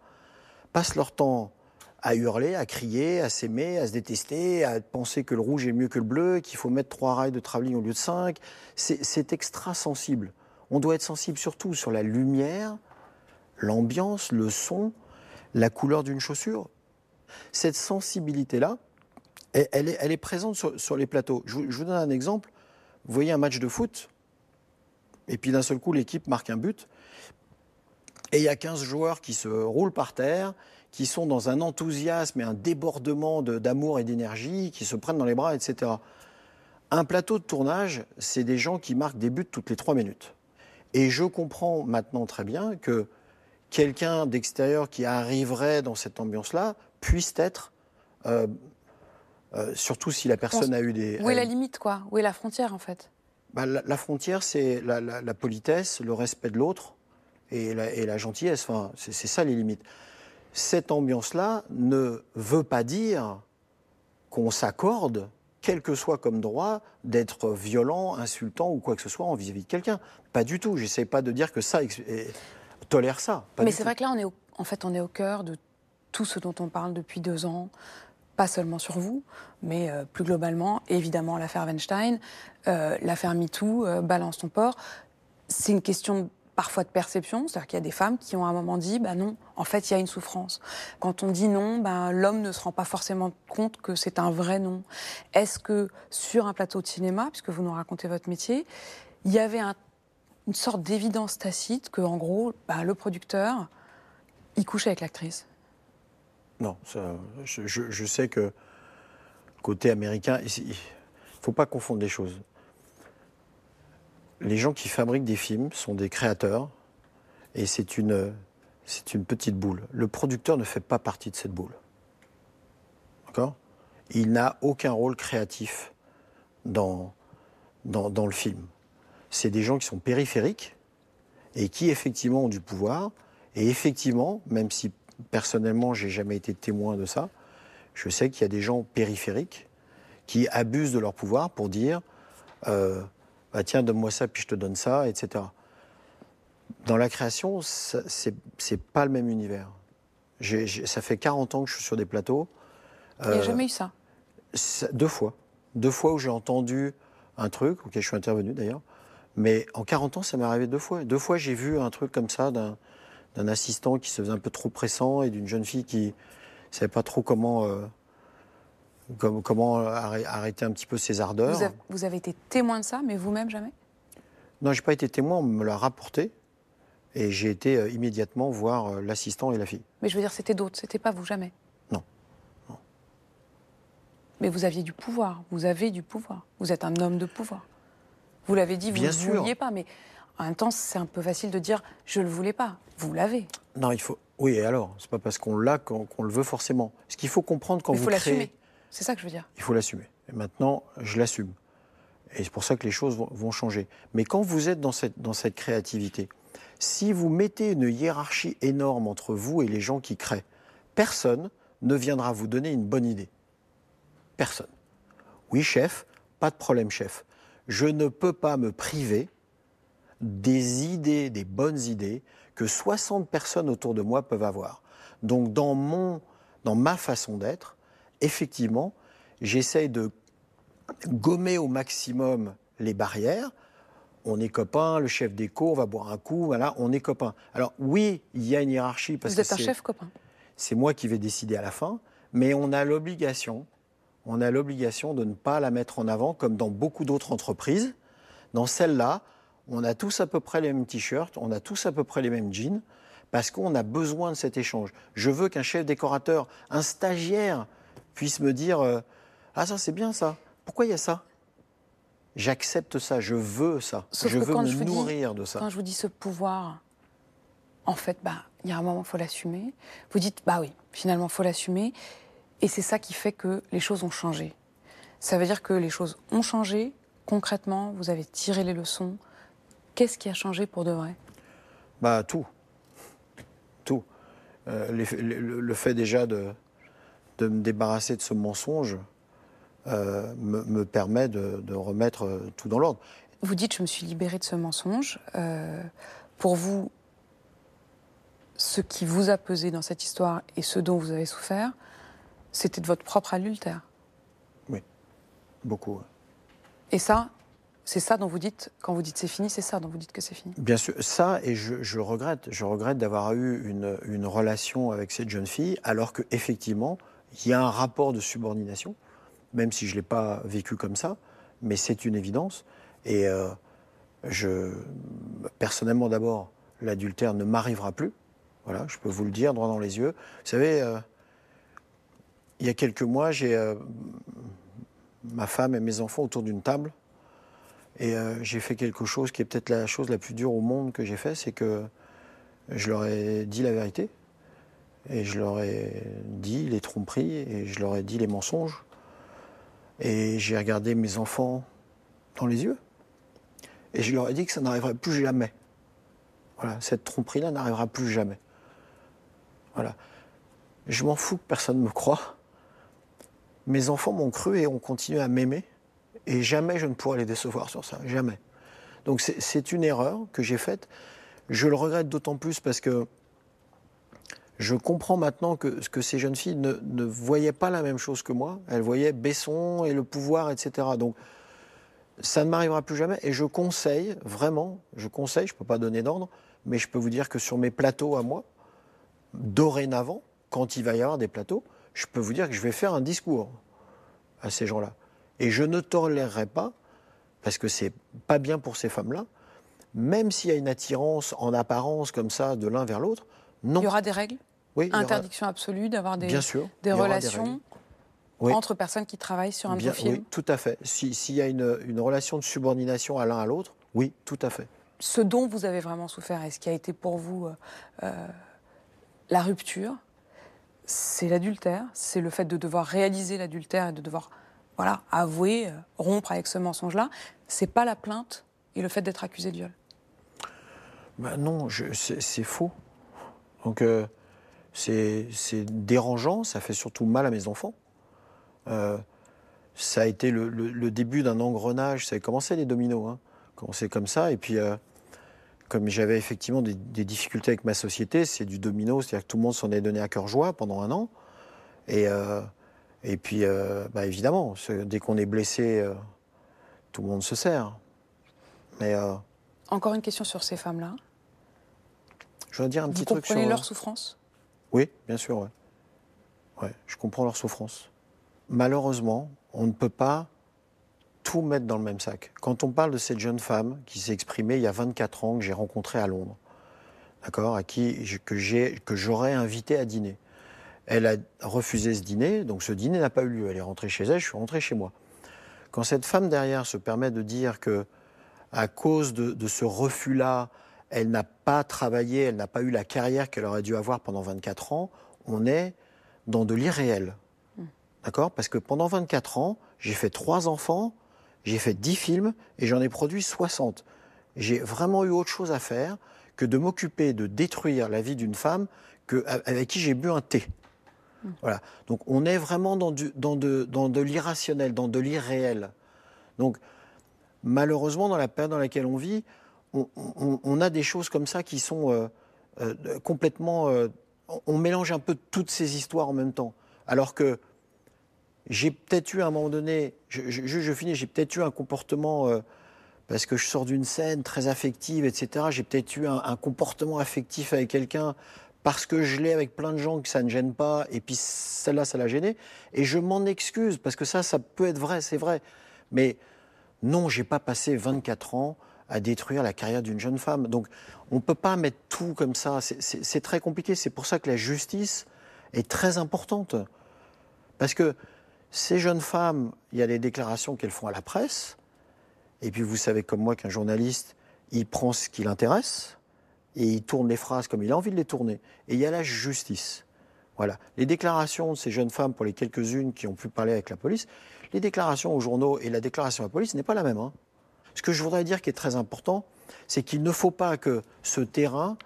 passent leur temps à hurler, à crier, à s'aimer, à se détester, à penser que le rouge est mieux que le bleu, qu'il faut mettre trois rails de travelling au lieu de cinq. C'est extra sensible. On doit être sensible surtout sur la lumière, l'ambiance, le son, la couleur d'une chaussure. Cette sensibilité-là, elle, est, présente sur, les plateaux. Je vous, donne un exemple. Vous voyez un match de foot, et puis d'un seul coup, l'équipe marque un but, et il y a 15 joueurs qui se roulent par terre, qui sont dans un enthousiasme et un débordement d'amour et d'énergie, qui se prennent dans les bras, etc. Un plateau de tournage, c'est des gens qui marquent des buts toutes les trois minutes. Et je comprends maintenant très bien que quelqu'un d'extérieur qui arriverait dans cette ambiance-là puisse être, euh, euh, surtout si la personne a eu des... Où est la limite, quoi? Où est la frontière, en fait? Bah, la, frontière, c'est la, politesse, le respect de l'autre et, et la, gentillesse. Enfin, c'est ça les limites. Cette ambiance-là ne veut pas dire qu'on s'accorde, quel que soit comme droit, d'être violent, insultant ou quoi que ce soit en vis-à-vis de quelqu'un. Pas du tout. J'essaie pas de dire que ça tolère ça. Mais c'est vrai que là, on est au, en fait, on est au cœur de tout ce dont on parle depuis deux ans. Pas seulement sur vous, mais euh, plus globalement, évidemment, l'affaire Weinstein, euh, l'affaire MeToo, euh, Balance ton port. C'est une question parfois de perception, c'est-à-dire qu'il y a des femmes qui ont à un moment dit, bah non, en fait, il y a une souffrance. Quand on dit non, bah, l'homme ne se rend pas forcément compte que c'est un vrai non. Est-ce que sur un plateau de cinéma, puisque vous nous racontez votre métier, il y avait une sorte d'évidence tacite que, en gros, bah, le producteur, il couche avec l'actrice? Non, je, sais que côté américain, il ne faut pas confondre les choses les gens qui fabriquent des films sont des créateurs et c'est une, petite boule. Le producteur ne fait pas partie de cette boule. D'accord? Il n'a aucun rôle créatif dans, dans, le film. C'est des gens qui sont périphériques et qui effectivement ont du pouvoir. Et effectivement, même si personnellement j'ai jamais été témoin de ça, je sais qu'il y a des gens périphériques qui abusent de leur pouvoir pour dire euh, bah, tiens, donne-moi ça, puis je te donne ça, etc. Dans la création, c'est pas le même univers. ça fait 40 ans que je suis sur des plateaux. Il n'y a euh, jamais eu ça. Deux fois. Deux fois où j'ai entendu un truc, auquel je suis intervenu d'ailleurs. Mais en 40 ans, ça m'est arrivé deux fois. Deux fois, j'ai vu un truc comme ça d'un assistant qui se faisait un peu trop pressant et d'une jeune fille qui ne savait pas trop comment, euh, comment arrêter un petit peu ses ardeurs. Vous avez, été témoin de ça, mais vous-même jamais? Non, je n'ai pas été témoin, on me l'a rapporté. Et j'ai été euh, immédiatement voir euh, l'assistant et la fille. Mais je veux dire, c'était d'autres, c'était pas vous, jamais? Non. Mais vous aviez du pouvoir, vous avez du pouvoir. Vous êtes un homme de pouvoir. Vous l'avez dit, vous ne le vouliez pas, mais en même temps, c'est un peu facile de dire je ne le voulais pas. Vous l'avez. Non, il faut. Oui, et alors? C'est pas parce qu'on l'a qu'on le veut forcément. Ce qu'il faut comprendre quand vous créez. Il faut l'assumer. C'est ça que je veux dire. Il faut l'assumer. Maintenant, je l'assume. Et c'est pour ça que les choses vont, changer. Mais quand vous êtes dans cette, dans cette créativité, si vous mettez une hiérarchie énorme entre vous et les gens qui créent, personne ne viendra vous donner une bonne idée. Personne. Oui, chef, pas de problème, chef. Je ne peux pas me priver des idées, des bonnes idées que 60 personnes autour de moi peuvent avoir. Donc dans, mon, dans ma façon d'être, effectivement, j'essaye de gommer au maximum les barrières. On est copains, le chef d'éco, on va boire un coup, voilà, on est copains. Alors oui, il y a une hiérarchie parce Vous êtes un chef copain. C'est moi qui vais décider à la fin, mais on a l'obligation, on a l'obligation de ne pas la mettre en avant comme dans beaucoup d'autres entreprises. Dans celle-là, on a tous à peu près les mêmes t-shirts, on a tous à peu près les mêmes jeans, parce qu'on a besoin de cet échange. Je veux qu'un chef décorateur, un stagiaire, puisse me dire euh, Ah, ça c'est bien ça, pourquoi il y a ça? J'accepte ça, je veux ça, je veux me nourrir de ça. Quand je vous dis ce pouvoir, en fait, bah, il y a un moment, il faut l'assumer. Vous dites Bah oui, finalement, il faut l'assumer. Et c'est ça qui fait que les choses ont changé. Ça veut dire que les choses ont changé. Concrètement, vous avez tiré les leçons, Qu'est-ce qui a changé pour de vrai? Bah tout, tout. Euh, le, fait déjà de, de, me débarrasser de ce mensonge euh, me, permet de, remettre euh, tout dans l'ordre. Vous dites je me suis libérée de ce mensonge. pour vous, ce qui vous a pesé dans cette histoire et ce dont vous avez souffert, c'était de votre propre adultère. Oui, beaucoup. Et ça, c'est ça dont vous dites, quand vous dites c'est fini, c'est ça dont vous dites que c'est fini Bien sûr, ça, et je, regrette. Je regrette d'avoir eu une, relation avec cette jeune fille, alors qu'effectivement, il y a un rapport de subordination, même si je ne l'ai pas vécu comme ça, mais c'est une évidence. Et euh, je, personnellement, d'abord, l'adultère ne m'arrivera plus. Voilà, je peux vous le dire droit dans les yeux. Vous savez, euh, il y a quelques mois, j'ai euh, ma femme et mes enfants autour d'une table et j'ai fait quelque chose qui est peut-être la chose la plus dure au monde que j'ai fait, c'est que je leur ai dit la vérité. Et je leur ai dit les tromperies, et je leur ai dit les mensonges. Et j'ai regardé mes enfants dans les yeux. Et je leur ai dit que ça n'arriverait plus jamais. Voilà, cette tromperie-là n'arrivera plus jamais. Voilà. Je m'en fous que personne ne me croie. Mes enfants m'ont cru et ont continué à m'aimer. Et jamais je ne pourrai les décevoir sur ça, jamais. Donc c'est une erreur que j'ai faite. Je le regrette d'autant plus parce que je comprends maintenant que, ces jeunes filles ne, ne, voyaient pas la même chose que moi. Elles voyaient Besson et le pouvoir, etc. Donc ça ne m'arrivera plus jamais. Et je conseille, vraiment, je conseille, je ne peux pas donner d'ordre, mais je peux vous dire que sur mes plateaux à moi, dorénavant, quand il va y avoir des plateaux, je peux vous dire que je vais faire un discours à ces gens-là. Et je ne tolérerai pas, parce que c'est pas bien pour ces femmes-là, même s'il y a une attirance en apparence comme ça de l'un vers l'autre, non. Il y aura des règles? Oui. Interdiction absolue d'avoir des, des relations entre personnes qui travaillent sur un bien, film Oui, tout à fait. S'il y a une, une, relation de subordination à l'un à l'autre, oui, tout à fait. Ce dont vous avez vraiment souffert et ce qui a été pour vous euh, euh, la rupture, c'est l'adultère, c'est le fait de devoir réaliser l'adultère et de devoir voilà, avouer, euh, rompre avec ce mensonge-là, c'est pas la plainte et le fait d'être accusé de viol. Ben non, c'est faux. Donc euh, c'est dérangeant, ça fait surtout mal à mes enfants. Euh, ça a été le, début d'un engrenage, ça a commencé les dominos, hein. commencé comme ça, et puis comme j'avais effectivement des, des, difficultés avec ma société, c'est du domino, c'est-à-dire que tout le monde s'en est donné à cœur joie pendant un an, et et puis, euh, bah, évidemment, dès qu'on est blessé, euh, tout le monde se sert. Mais, euh, Encore une question sur ces femmes-là. Je voudrais dire un petit truc sur. Vous comprenez leur souffrance? Oui, bien sûr, ouais. Je comprends leur souffrance. malheureusement, on ne peut pas tout mettre dans le même sac. Quand on parle de cette jeune femme qui s'est exprimée il y a 24 ans, que j'ai rencontrée à Londres, d'accord, à qui que j'aurais invité à dîner. Elle a refusé ce dîner, donc ce dîner n'a pas eu lieu. Elle est rentrée chez elle, je suis rentré chez moi. Quand cette femme derrière se permet de dire que, à cause de, ce refus-là, elle n'a pas travaillé, elle n'a pas eu la carrière qu'elle aurait dû avoir pendant 24 ans, on est dans de l'irréel. Hmm. D'accord? Parce que pendant 24 ans, j'ai fait trois enfants, j'ai fait 10 films et j'en ai produit 60. J'ai vraiment eu autre chose à faire que de m'occuper de détruire la vie d'une femme que, avec qui j'ai bu un thé. Voilà. Donc on est vraiment dans, dans de, dans de l'irrationnel, dans de l'irréel. Donc malheureusement, dans la période dans laquelle on vit, on, a des choses comme ça qui sont euh, euh, complètement... Euh, on mélange un peu toutes ces histoires en même temps. Alors que j'ai peut-être eu à un moment donné, je, je, finis, j'ai peut-être eu un comportement, parce que je sors d'une scène très affective, etc., j'ai peut-être eu un, comportement affectif avec quelqu'un parce que je l'ai avec plein de gens que ça ne gêne pas, et puis celle-là, ça l'a gêné. Et je m'en excuse, parce que ça, ça peut être vrai, c'est vrai. Mais non, j'ai pas passé 24 ans à détruire la carrière d'une jeune femme. Donc, on ne peut pas mettre tout comme ça. C'est très compliqué. C'est pour ça que la justice est très importante. Parce que ces jeunes femmes, il y a des déclarations qu'elles font à la presse. Et puis, vous savez comme moi qu'un journaliste, il prend ce qui l'intéresse et il tourne les phrases comme il a envie de les tourner. Et il y a la justice. Voilà. Les déclarations de ces jeunes femmes, pour les quelques-unes qui ont pu parler avec la police, les déclarations aux journaux et la déclaration à la police n'est pas la même. Hein. Ce que je voudrais dire qui est très important, c'est qu'il ne faut pas que ce terrain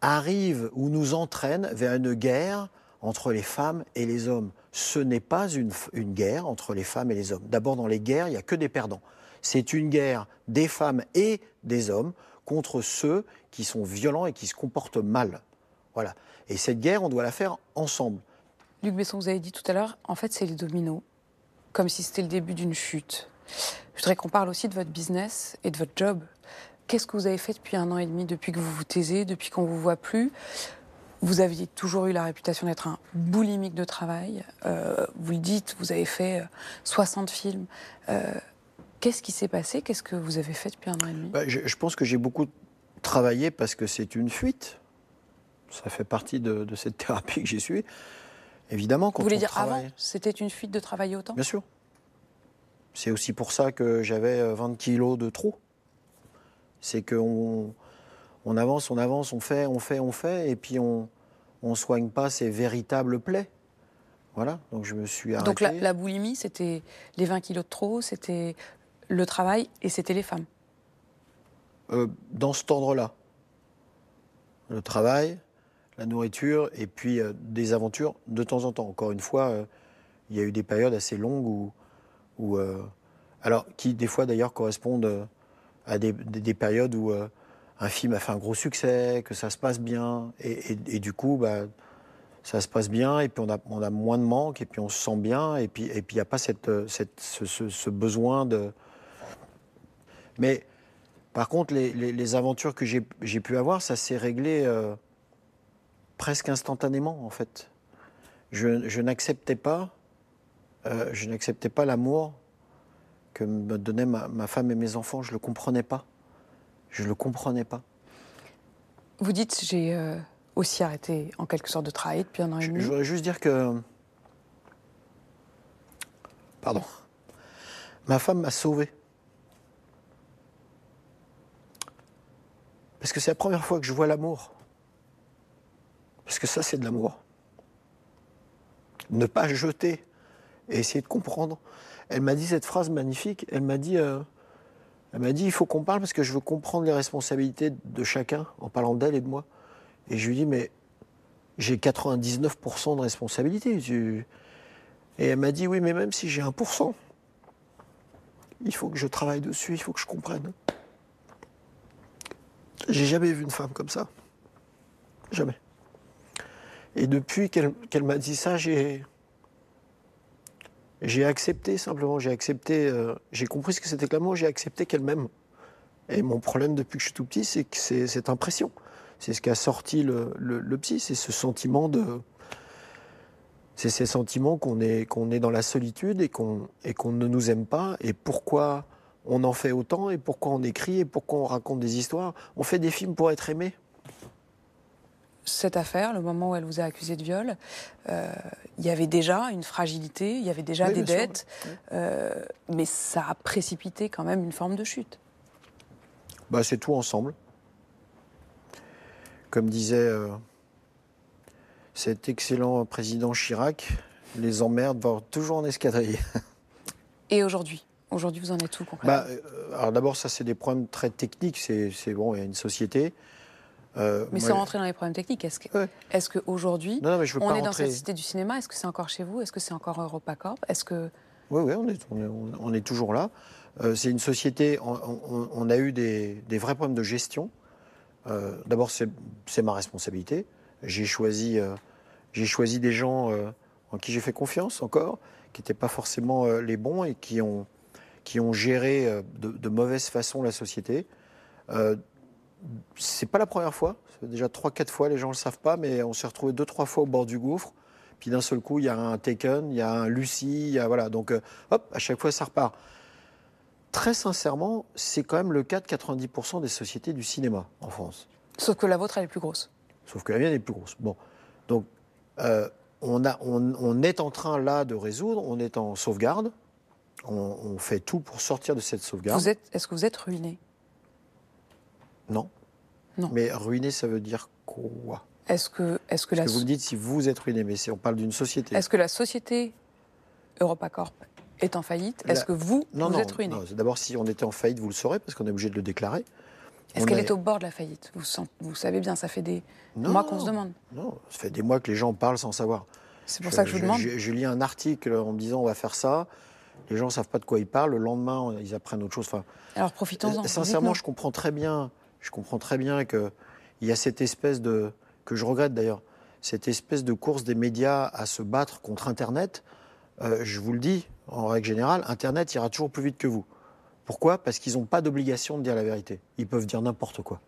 arrive ou nous entraîne vers une guerre entre les femmes et les hommes. Ce n'est pas une, guerre entre les femmes et les hommes. D'abord, dans les guerres, il n'y a que des perdants. C'est une guerre des femmes et des hommes contre ceux qui sont violents et qui se comportent mal. Voilà. Et cette guerre, on doit la faire ensemble. Luc Besson, vous avez dit tout à l'heure, en fait, c'est les dominos, comme si c'était le début d'une chute. Je voudrais qu'on parle aussi de votre business et de votre job. Qu'est-ce que vous avez fait depuis un an et demi, depuis que vous vous taisez, depuis qu'on ne vous voit plus? Vous aviez toujours eu la réputation d'être un boulimique de travail. Euh, vous le dites, vous avez fait 60 euh, films. Euh, Qu'est-ce qui s'est passé? Qu'est-ce que vous avez fait depuis un an et demi? Bah, je, pense que j'ai beaucoup travaillé parce que c'est une fuite. Ça fait partie de, cette thérapie que j'ai suivie. Évidemment, quand Vous voulez dire avant? C'était une fuite de travailler autant? Bien sûr. C'est aussi pour ça que j'avais 20 euh, kilos de trop. C'est qu'on on avance, on avance, on fait, on fait, on fait, et puis on ne soigne pas ces véritables plaies. Voilà, donc je me suis arrêté. Donc la, la boulimie, c'était les 20 kilos de trop, c'était le travail et c'était les femmes euh, Dans cet ordre-là. Le travail, la nourriture et puis euh, des aventures de temps en temps. Encore une fois, euh, il y a eu des périodes assez longues où. Où alors, qui des fois d'ailleurs correspondent à des, périodes où un film a fait un gros succès, que ça se passe bien, et, du coup, bah, ça se passe bien, et puis on a, moins de manque, et puis on se sent bien, et puis il n'y a pas cette, ce, besoin de, mais par contre, les, aventures que j'ai pu avoir, ça s'est réglé euh, presque instantanément, en fait. Je, n'acceptais pas, euh, je n'acceptais pas l'amour que me donnaient ma, femme et mes enfants. Je le comprenais pas. Je le comprenais pas. Vous dites, j'ai euh, aussi arrêté en quelque sorte de travailler depuis un an et demi. Je, voudrais juste dire que, pardon, ma femme m'a sauvé. Parce que c'est la première fois que je vois l'amour. Parce que ça, c'est de l'amour. Ne pas jeter et essayer de comprendre. Elle m'a dit cette phrase magnifique. Elle m'a dit, euh, elle m'a dit, il faut qu'on parle parce que je veux comprendre les responsabilités de chacun en parlant d'elle et de moi. Et je lui dis, mais j'ai 99% de responsabilité. Et elle m'a dit, oui, mais même si j'ai 1%, il faut que je travaille dessus, il faut que je comprenne. J'ai jamais vu une femme comme ça. Jamais. Et depuis qu'elle m'a dit ça, j'ai. J'ai accepté simplement, j'ai accepté, euh, j'ai compris ce que c'était que l'amour, j'ai accepté qu'elle m'aime. Et mon problème depuis que je suis tout petit, c'est que c'est cette impression. C'est ce qui a sorti le, le, psy, c'est ce sentiment de. C'est ces sentiments qu'on est, qu'on est dans la solitude et qu'on, qu'on ne nous aime pas. Et pourquoi on en fait autant et pourquoi on écrit et pourquoi on raconte des histoires. On fait des films pour être aimé. Cette affaire, le moment où elle vous a accusé de viol, euh, il y avait déjà une fragilité, il y avait déjà des dettes, euh, mais ça a précipité quand même une forme de chute. Bah, c'est tout ensemble. Comme disait euh, cet excellent président Chirac, les emmerdes vont toujours en escadrille. Et aujourd'hui? Aujourd'hui, vous en êtes où concrètement? Bah, Alors d'abord, ça, c'est des problèmes très techniques. C'est bon, il y a une société. Euh, Mais sans rentrer dans les problèmes techniques, est-ce qu'aujourd'hui, on est dans cette cité du cinéma Est-ce que c'est encore chez vous Est-ce que c'est encore EuropaCorp Est-ce que... Oui, oui, on est, on est, toujours là. Euh, c'est une société, on, a eu des, vrais problèmes de gestion. D'abord, c'est ma responsabilité. J'ai choisi, j'ai choisi des gens en qui j'ai fait confiance encore, qui n'étaient pas forcément les bons et qui ont, qui ont géré euh, de, mauvaise façon la société. Euh, c'est pas la première fois, déjà 3-4 fois, les gens ne le savent pas, mais on s'est retrouvé 2-3 fois au bord du gouffre. Puis d'un seul coup, il y a un Taken, il y a un Lucie, il y a, voilà. Donc, euh, hop, à chaque fois, ça repart. Très sincèrement, c'est quand même le cas de 90% des sociétés du cinéma en France. Sauf que la vôtre, elle est plus grosse. Sauf que la mienne est plus grosse. Bon. Donc, euh, on, a, on, on, est en train là de résoudre, on est en sauvegarde on, fait tout pour sortir de cette sauvegarde. est-ce que vous êtes ruiné? Non. Non. Mais ruiné, ça veut dire quoi? Est-ce que, est-ce que, la... que vous me dites si vous êtes ruiné, mais on parle d'une société. Est-ce que la société EuropaCorp est en faïtte Est-ce que vous, vous êtes ruiné? non. D'abord, si on était en faillite, vous le saurez, parce qu'on est obligé de le déclarer. Est-ce qu'elle est... au bord de la faillite? Vous, vous, savez bien, ça fait des mois qu'on se demande. Non, ça fait des mois que les gens parlent sans savoir. C'est pour ça que je vous demande. je, lis un article en me disant on va faire ça les gens ne savent pas de quoi ils parlent. Le lendemain, ils apprennent autre chose. Enfin, Alors profitons-en. Sincèrement, je comprends très bien. Je comprends très bien qu'il y a cette espèce de que je regrette d'ailleurs, cette espèce de course des médias à se battre contre Internet. Euh, je vous le dis, en règle générale, Internet ira toujours plus vite que vous. Pourquoi? Parce qu'ils n'ont pas d'obligation de dire la vérité. Ils peuvent dire n'importe quoi.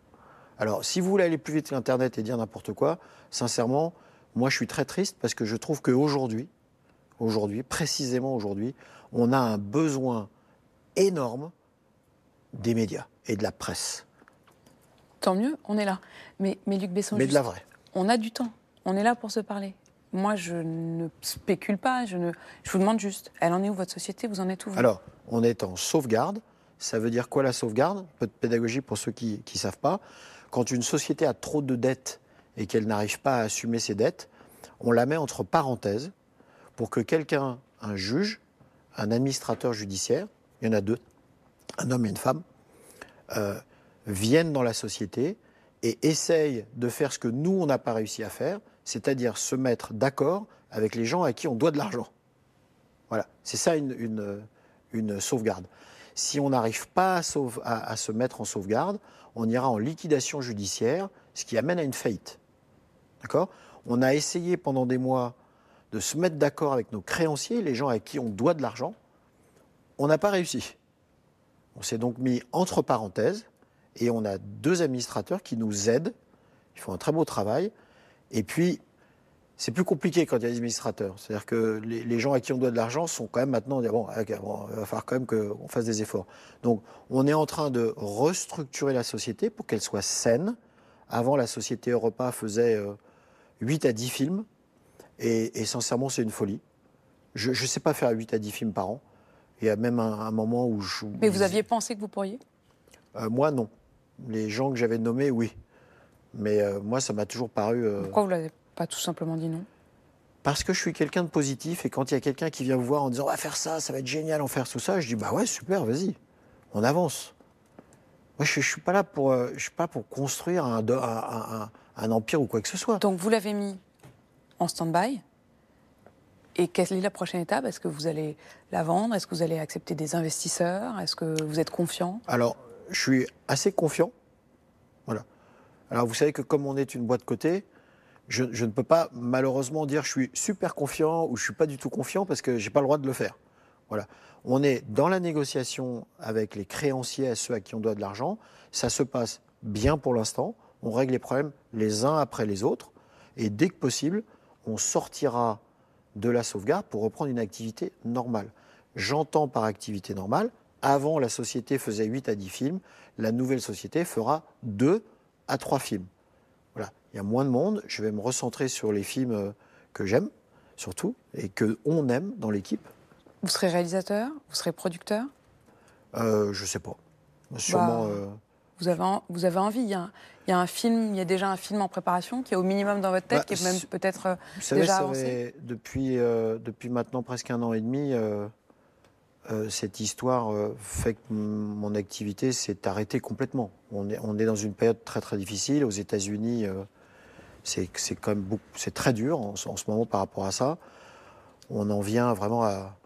Alors, si vous voulez aller plus vite qu'Internet et dire n'importe quoi, sincèrement, moi, je suis très triste parce que je trouve qu'aujourd'hui, aujourd'hui, précisément aujourd'hui, on a un besoin énorme des médias et de la presse. Tant mieux, on est là. Mais, mais Luc Besson, mais de la vraie. On a du temps. On est là pour se parler. Moi, je ne spécule pas. Je, ne, je vous demande juste, elle en est où votre société? Vous en êtes où vous? Alors, on est en sauvegarde. Ça veut dire quoi la sauvegarde? Un peu de pédagogie pour ceux qui ne savent pas. Quand une société a trop de dettes et qu'elle n'arrive pas à assumer ses dettes, on la met entre parenthèses pour que quelqu'un, un juge, un administrateur judiciaire, il y en a deux, un homme et une femme, euh, viennent dans la société et essayent de faire ce que nous, on n'a pas réussi à faire, c'est-à-dire se mettre d'accord avec les gens à qui on doit de l'argent. Voilà, c'est ça une, une, sauvegarde. Si on n'arrive pas à, à, se mettre en sauvegarde, on ira en liquidation judiciaire, ce qui amène à une faillite. D'accord? On a essayé pendant des mois de se mettre d'accord avec nos créanciers, les gens à qui on doit de l'argent. On n'a pas réussi. On s'est donc mis entre parenthèses et on a deux administrateurs qui nous aident. Ils font un très beau travail. Et puis, c'est plus compliqué quand il y a des administrateurs. C'est-à-dire que les, gens à qui on doit de l'argent sont quand même maintenant, bon, il va falloir quand même qu'on fasse des efforts. Donc, on est en train de restructurer la société pour qu'elle soit saine. Avant, la société Europa faisait 8 euh, à 10 films. Et, sincèrement, c'est une folie. Je ne sais pas faire 8 à 10 films par an. Il y a même un, moment où je. Mais vous aviez pensé que vous pourriez? Euh, Moi, non. Les gens que j'avais nommés, oui. Mais euh, moi, ça m'a toujours paru. Euh, Pourquoi vous ne l'avez pas tout simplement dit non? Parce que je suis quelqu'un de positif et quand il y a quelqu'un qui vient vous voir en disant on va faire ça, ça va être génial, en faire tout ça, je dis bah ouais, super, vas-y, on avance. Moi, je ne suis pas là pour, je suis pas pour construire un, un, un empire ou quoi que ce soit. Donc vous l'avez mis en stand-by. Et quelle est la prochaine étape? Est-ce que vous allez la vendre? Est-ce que vous allez accepter des investisseurs? Est-ce que vous êtes confiant? Alors, je suis assez confiant. Voilà. Alors, vous savez que comme on est une boîte cotée, je, je, ne peux pas malheureusement dire je suis super confiant ou je suis pas du tout confiant parce que j'ai pas le droit de le faire. Voilà. On est dans la négociation avec les créanciers, ceux à qui on doit de l'argent. Ça se passe bien pour l'instant. On règle les problèmes les uns après les autres. Et dès que possible, on sortira de la sauvegarde pour reprendre une activité normale. J'entends par activité normale, avant la société faisait 8 à 10 films, la nouvelle société fera 2 à 3 films. Voilà, il y a moins de monde, je vais me recentrer sur les films euh, que j'aime, surtout, et que on aime dans l'équipe. Vous serez réalisateur? Vous serez producteur? Euh, Je sais pas. Sûrement. Bah, euh, vous, avez vous avez envie il y, a un, il y, a un, film, il y a déjà un film en préparation qui est au minimum dans votre tête, bah, qui est même peut-être euh, déjà avancé. Depuis, euh, depuis maintenant presque un an et demi, cette histoire fait que mon activité s'est arrêtée complètement. On est, on est dans une période très très difficile. Aux États-Unis, c'est quand même c'est très dur en, en, ce moment par rapport à ça. On en vient vraiment à,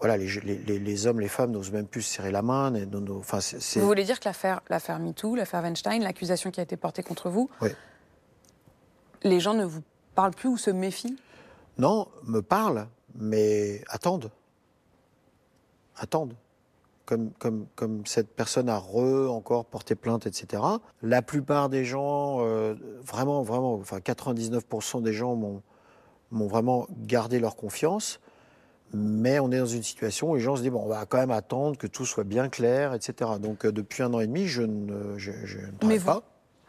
voilà, les, les, les, hommes, les femmes n'osent même plus serrer la main. enfin, Vous voulez dire que l'affaire, l'affaire MeToo, l'affaire Weinstein, l'accusation qui a été portée contre vous, les gens ne vous parlent plus ou se méfient? Non, me parlent, mais attendent. Attendent. Comme, comme, comme cette personne a re encore porté plainte, etc. La plupart des gens, euh, vraiment, vraiment, enfin 99% des gens m'ont, vraiment gardé leur confiance. Mais on est dans une situation où les gens se disent bon, on va quand même attendre que tout soit bien clair, etc. Donc euh, depuis un an et demi, je ne, je, ne travaille Mais pas.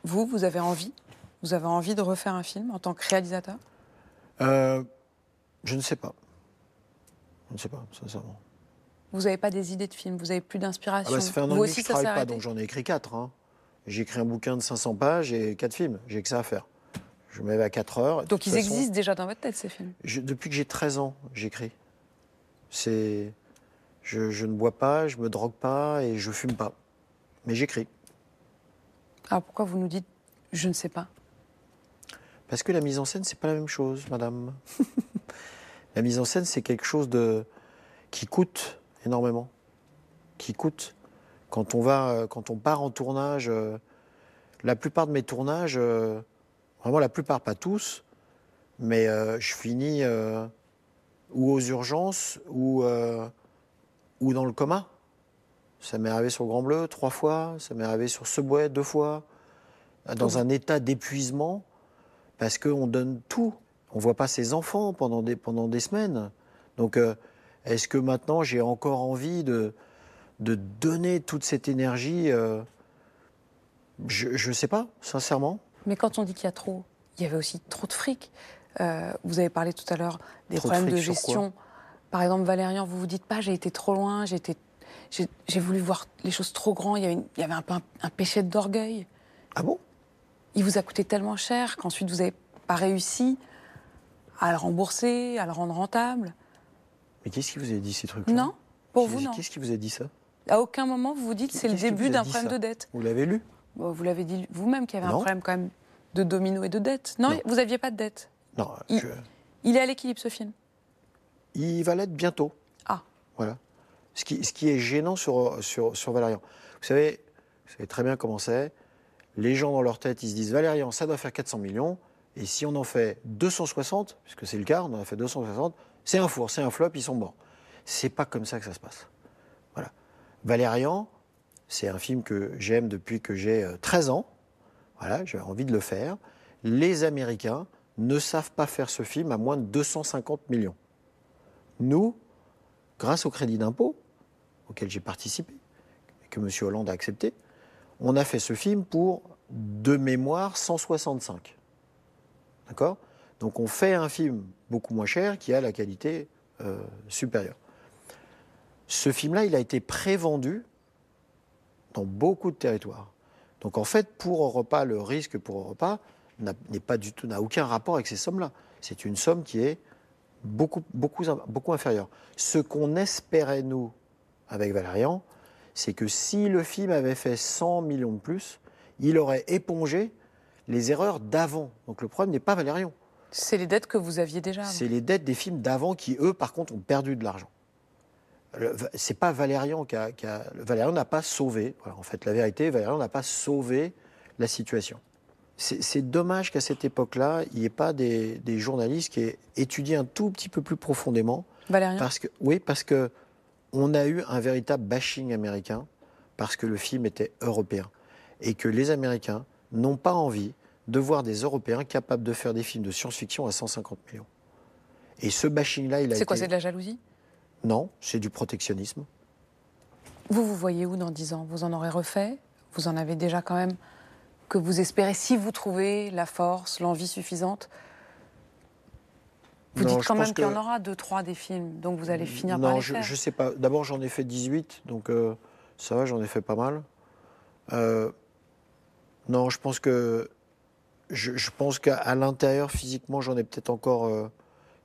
Vous, vous avez envie Vous avez envie de refaire un film en tant que réalisateur? Euh, Je ne sais pas. Je ne sais pas, sincèrement. Vous n'avez pas des idées de films Vous n'avez plus d'inspiration ah bah, Ça fait un an demi que je ne travaille pas, donc j'en ai écrit quatre. Hein. J'ai écrit un bouquin de 500 pages et quatre films. J'ai que ça à faire. Je me lève à 4 heures. Donc ils existent déjà dans votre tête, ces films? Depuis que j'ai 13 ans, j'écris. C'est, je, ne bois pas, je me drogue pas et je fume pas. Mais j'écris. Alors pourquoi vous nous dites je ne sais pas Parce que la mise en scène, c'est pas la même chose, madame. la mise en scène, c'est quelque chose de qui coûte énormément, qui coûte. Quand on va, quand on part en tournage, euh, la plupart de mes tournages, euh, vraiment la plupart, pas tous, mais euh, je finis ou aux urgences, ou, euh, ou dans le coma. Ça m'est arrivé sur Grand Bleu trois fois, ça m'est arrivé sur Subway deux fois, dans un état d'épuisement, parce qu'on donne tout. On ne voit pas ses enfants pendant des, pendant des semaines. Donc, euh, est-ce que maintenant j'ai encore envie de, de donner toute cette énergie euh, Je ne sais pas, sincèrement. Mais quand on dit qu'il y a trop, il y avait aussi trop de fric. Euh, vous avez parlé tout à l'heure des problèmes de, gestion. Par exemple, Valérian, vous vous dites pas j'ai été trop loin, j'ai voulu voir les choses trop grand, il y avait, il y avait un peu un, péché d'orgueil. Ah bon? Il vous a coûté tellement cher qu'ensuite vous n'avez pas réussi à le rembourser, à le rendre rentable. Mais qu'est-ce qui vous a dit ces trucs Non, pour vous non. Qu'est-ce qui vous a dit ça À aucun moment vous vous dites c'est le début d'un problème de dette. Vous l'avez lu Vous l'avez dit vous-même qu'il y avait un problème quand même de domino et de dette. Non, vous n'aviez pas de dette. Non, il, est à l'équilibre ce film Il va l'être bientôt. Ah. Voilà. Ce qui, ce qui est gênant sur, sur, sur Valérian. Vous savez, vous savez très bien comment c'est. Les gens dans leur tête, ils se disent Valérian, ça doit faire 400 millions. Et si on en fait 260, puisque c'est le cas, on en a fait 260, c'est un four, c'est un flop, ils sont morts. C'est pas comme ça que ça se passe. Voilà. Valérian, c'est un film que j'aime depuis que j'ai 13 euh, ans. Voilà, j'avais envie de le faire. Les Américains, ne savent pas faire ce film à moins de 250 millions. Nous, grâce au crédit d'impôt, auquel j'ai participé, et que M. Hollande a accepté, on a fait ce film pour, de mémoire, 165. D'accord? Donc on fait un film beaucoup moins cher qui a la qualité euh, supérieure. Ce film-là, il a été prévendu dans beaucoup de territoires. Donc en fait, pour Europa, le risque pour Europa, n'est pas du tout, n'a aucun rapport avec ces sommes-là. C'est une somme qui est beaucoup, beaucoup, beaucoup inférieure. Ce qu'on espérait, nous, avec Valérian, c'est que si le film avait fait 100 millions de plus, il aurait épongé les erreurs d'avant. Donc le problème n'est pas Valérian. C'est les dettes que vous aviez déjà. C'est les dettes des films d'avant qui, eux, par contre, ont perdu de l'argent. C'est pas Valérian qui a. Qui a Valérian n'a pas sauvé. en fait, la vérité, Valérian n'a pas sauvé la situation c'est dommage qu'à cette époque-là, il n'y ait pas des, journalistes qui aient étudié un tout petit peu plus profondément. Valérien parce que, Oui, parce que on a eu un véritable bashing américain parce que le film était européen et que les Américains n'ont pas envie de voir des Européens capables de faire des films de science-fiction à 150 millions. Et ce bashing-là, il a C'est quoi, c'est de la jalousie? Non, c'est du protectionnisme. Vous vous voyez où dans 10 ans? Vous en aurez refait? Vous en avez déjà quand même que vous espérez, si vous trouvez la force, l'envie suffisante? Vous Non, dites quand même qu'il y en aura deux, trois des films, donc vous allez finir non, par les je, faire. je sais pas. D'abord, j'en ai fait 18, donc euh, ça va, j'en ai fait pas mal. Euh, non, je pense que je, je pense qu'à l'intérieur, physiquement, j'en ai peut-être encore. euh,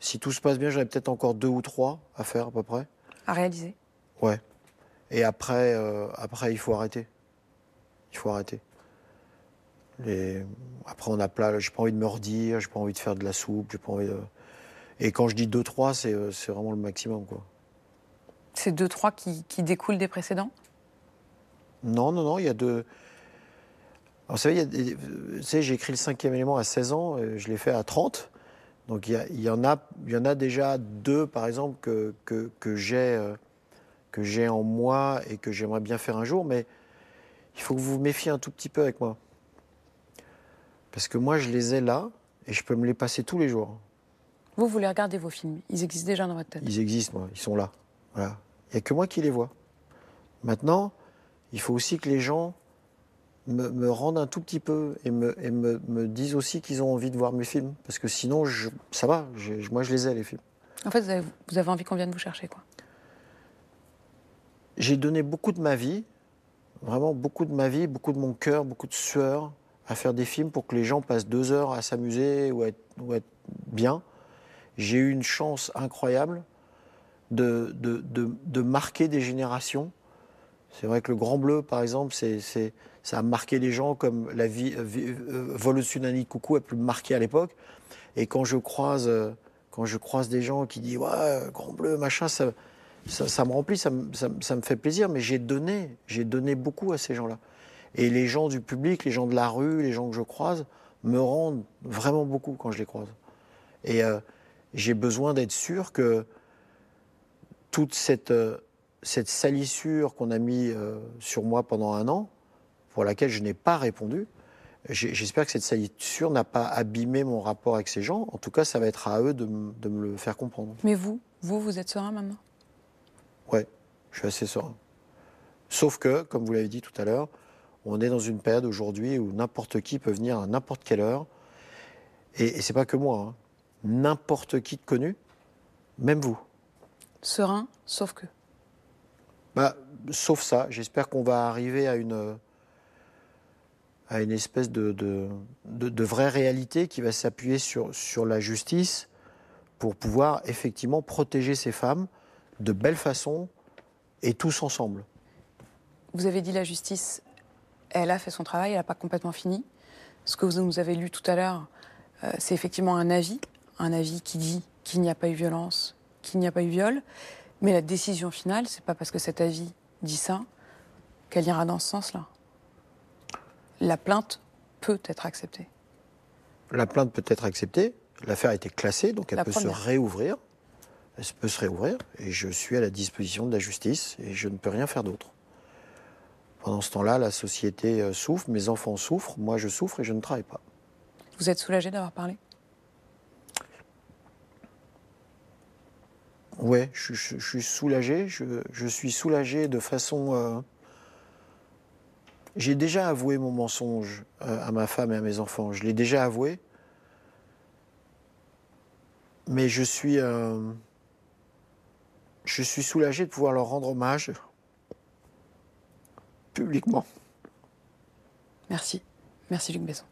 si tout se passe bien, j'en ai peut-être encore deux ou trois à faire à peu près. À réaliser. Ouais. Et après, euh, après, il faut arrêter. Il faut arrêter. Les- Après, on a plat. J'ai pas envie de me redire. J'ai pas envie de faire de la soupe. J'ai pas envie de. Et quand je dis deux, trois, c'est euh, c'est vraiment le maximum, quoi. C'est deux, trois qui, qui découlent des précédents? Non, non, non, il y a deux. Alors, vous savez, des- vous savez, j'ai écrit le cinquième élément à 16 ans, et je l'ai fait à 30. Donc il y, en, a, il y en a déjà deux, par exemple, que, que, que j'ai euh, que j'ai en moi et que j'aimerais bien faire un jour, mais il faut que vous vous méfiez un tout petit peu avec moi. Parce que moi, je les ai là, et je peux me les passer tous les jours. Vous voulez regarder vos films, ils existent déjà dans votre tête. Ils existent, moi, ils sont là. Voilà. Il n'y a que moi qui les vois. Maintenant, il faut aussi que les gens me, me rendent un tout petit peu et me, et me, me disent aussi qu'ils ont envie de voir mes films. Parce que sinon, je- ça va, moi je les ai, les films. En fait, vous avez, vous avez envie qu'on vienne vous chercher, quoi. J'ai donné beaucoup de ma vie, vraiment beaucoup de ma vie, beaucoup de mon cœur, beaucoup de sueur à faire des films pour que les gens passent deux heures à s'amuser ou à être, ou à être bien. J'ai eu une chance incroyable de, de, de- de marquer des générations. C'est vrai que le Grand Bleu, par exemple, c'est, ça a marqué les gens comme la vie, euh, vie- euh, Vol nid de coucou a pu me marquer à l'époque. Et quand je croise, euh, quand je croise des gens qui disent ouais, Grand Bleu, machin, ça, ça, me remplit, ça, me- ça me- fait plaisir, mais j'ai donné, j'ai donné beaucoup à ces gens-là. Et les gens du public, les gens de la rue, les gens que je croise, me rendent vraiment beaucoup quand je les croise. Et euh, j'ai besoin d'être sûr que toute cette, cette salissure qu'on a mis euh, sur moi pendant un an, pour laquelle je n'ai pas répondu, j'espère que cette salissure n'a pas abîmé mon rapport avec ces gens. En tout cas, ça va être à eux de me le faire comprendre. Mais vous, vous, vous êtes serein maintenant? Ouais, je suis assez serein. Sauf que, comme vous l'avez dit tout à l'heure, on est dans une période aujourd'hui où n'importe qui peut venir à n'importe quelle heure. Et, et c'est pas que moi, hein. n'importe qui de connu, même vous. Serein, sauf que. Bah, sauf ça, j'espère qu'on va arriver à une, à une espèce de, de, vraie réalité qui va s'appuyer sur, sur la justice pour pouvoir effectivement protéger ces femmes de belle façon et tous ensemble. Vous avez dit la justice, elle a fait son travail, elle n'a pas complètement fini. Ce que vous nous avez lu tout à l'heure, euh, c'est effectivement un avis, un avis qui dit qu'il n'y a pas eu violence, qu'il n'y a pas eu viol. Mais la décision finale, c'est pas parce que cet avis dit ça qu'elle ira dans ce sens-là. La plainte peut être acceptée. La plainte peut être acceptée, l'affaire a été classée, donc elle La peut première. se réouvrir. Elle peut se réouvrir, et je suis à la disposition de la justice, et je ne peux rien faire d'autre. Pendant ce temps-là, la société euh, souffre, mes enfants souffrent, moi je souffre et je ne travaille pas. Vous êtes soulagé d'avoir parlé? Ouais, je, suis soulagé. Je, je suis soulagé de façon. euh, J'ai déjà avoué mon mensonge euh, à ma femme et à mes enfants. Je l'ai déjà avoué. Mais je suis. euh, Je suis soulagé de pouvoir leur rendre hommage publiquement. Merci. Merci Luc Besson.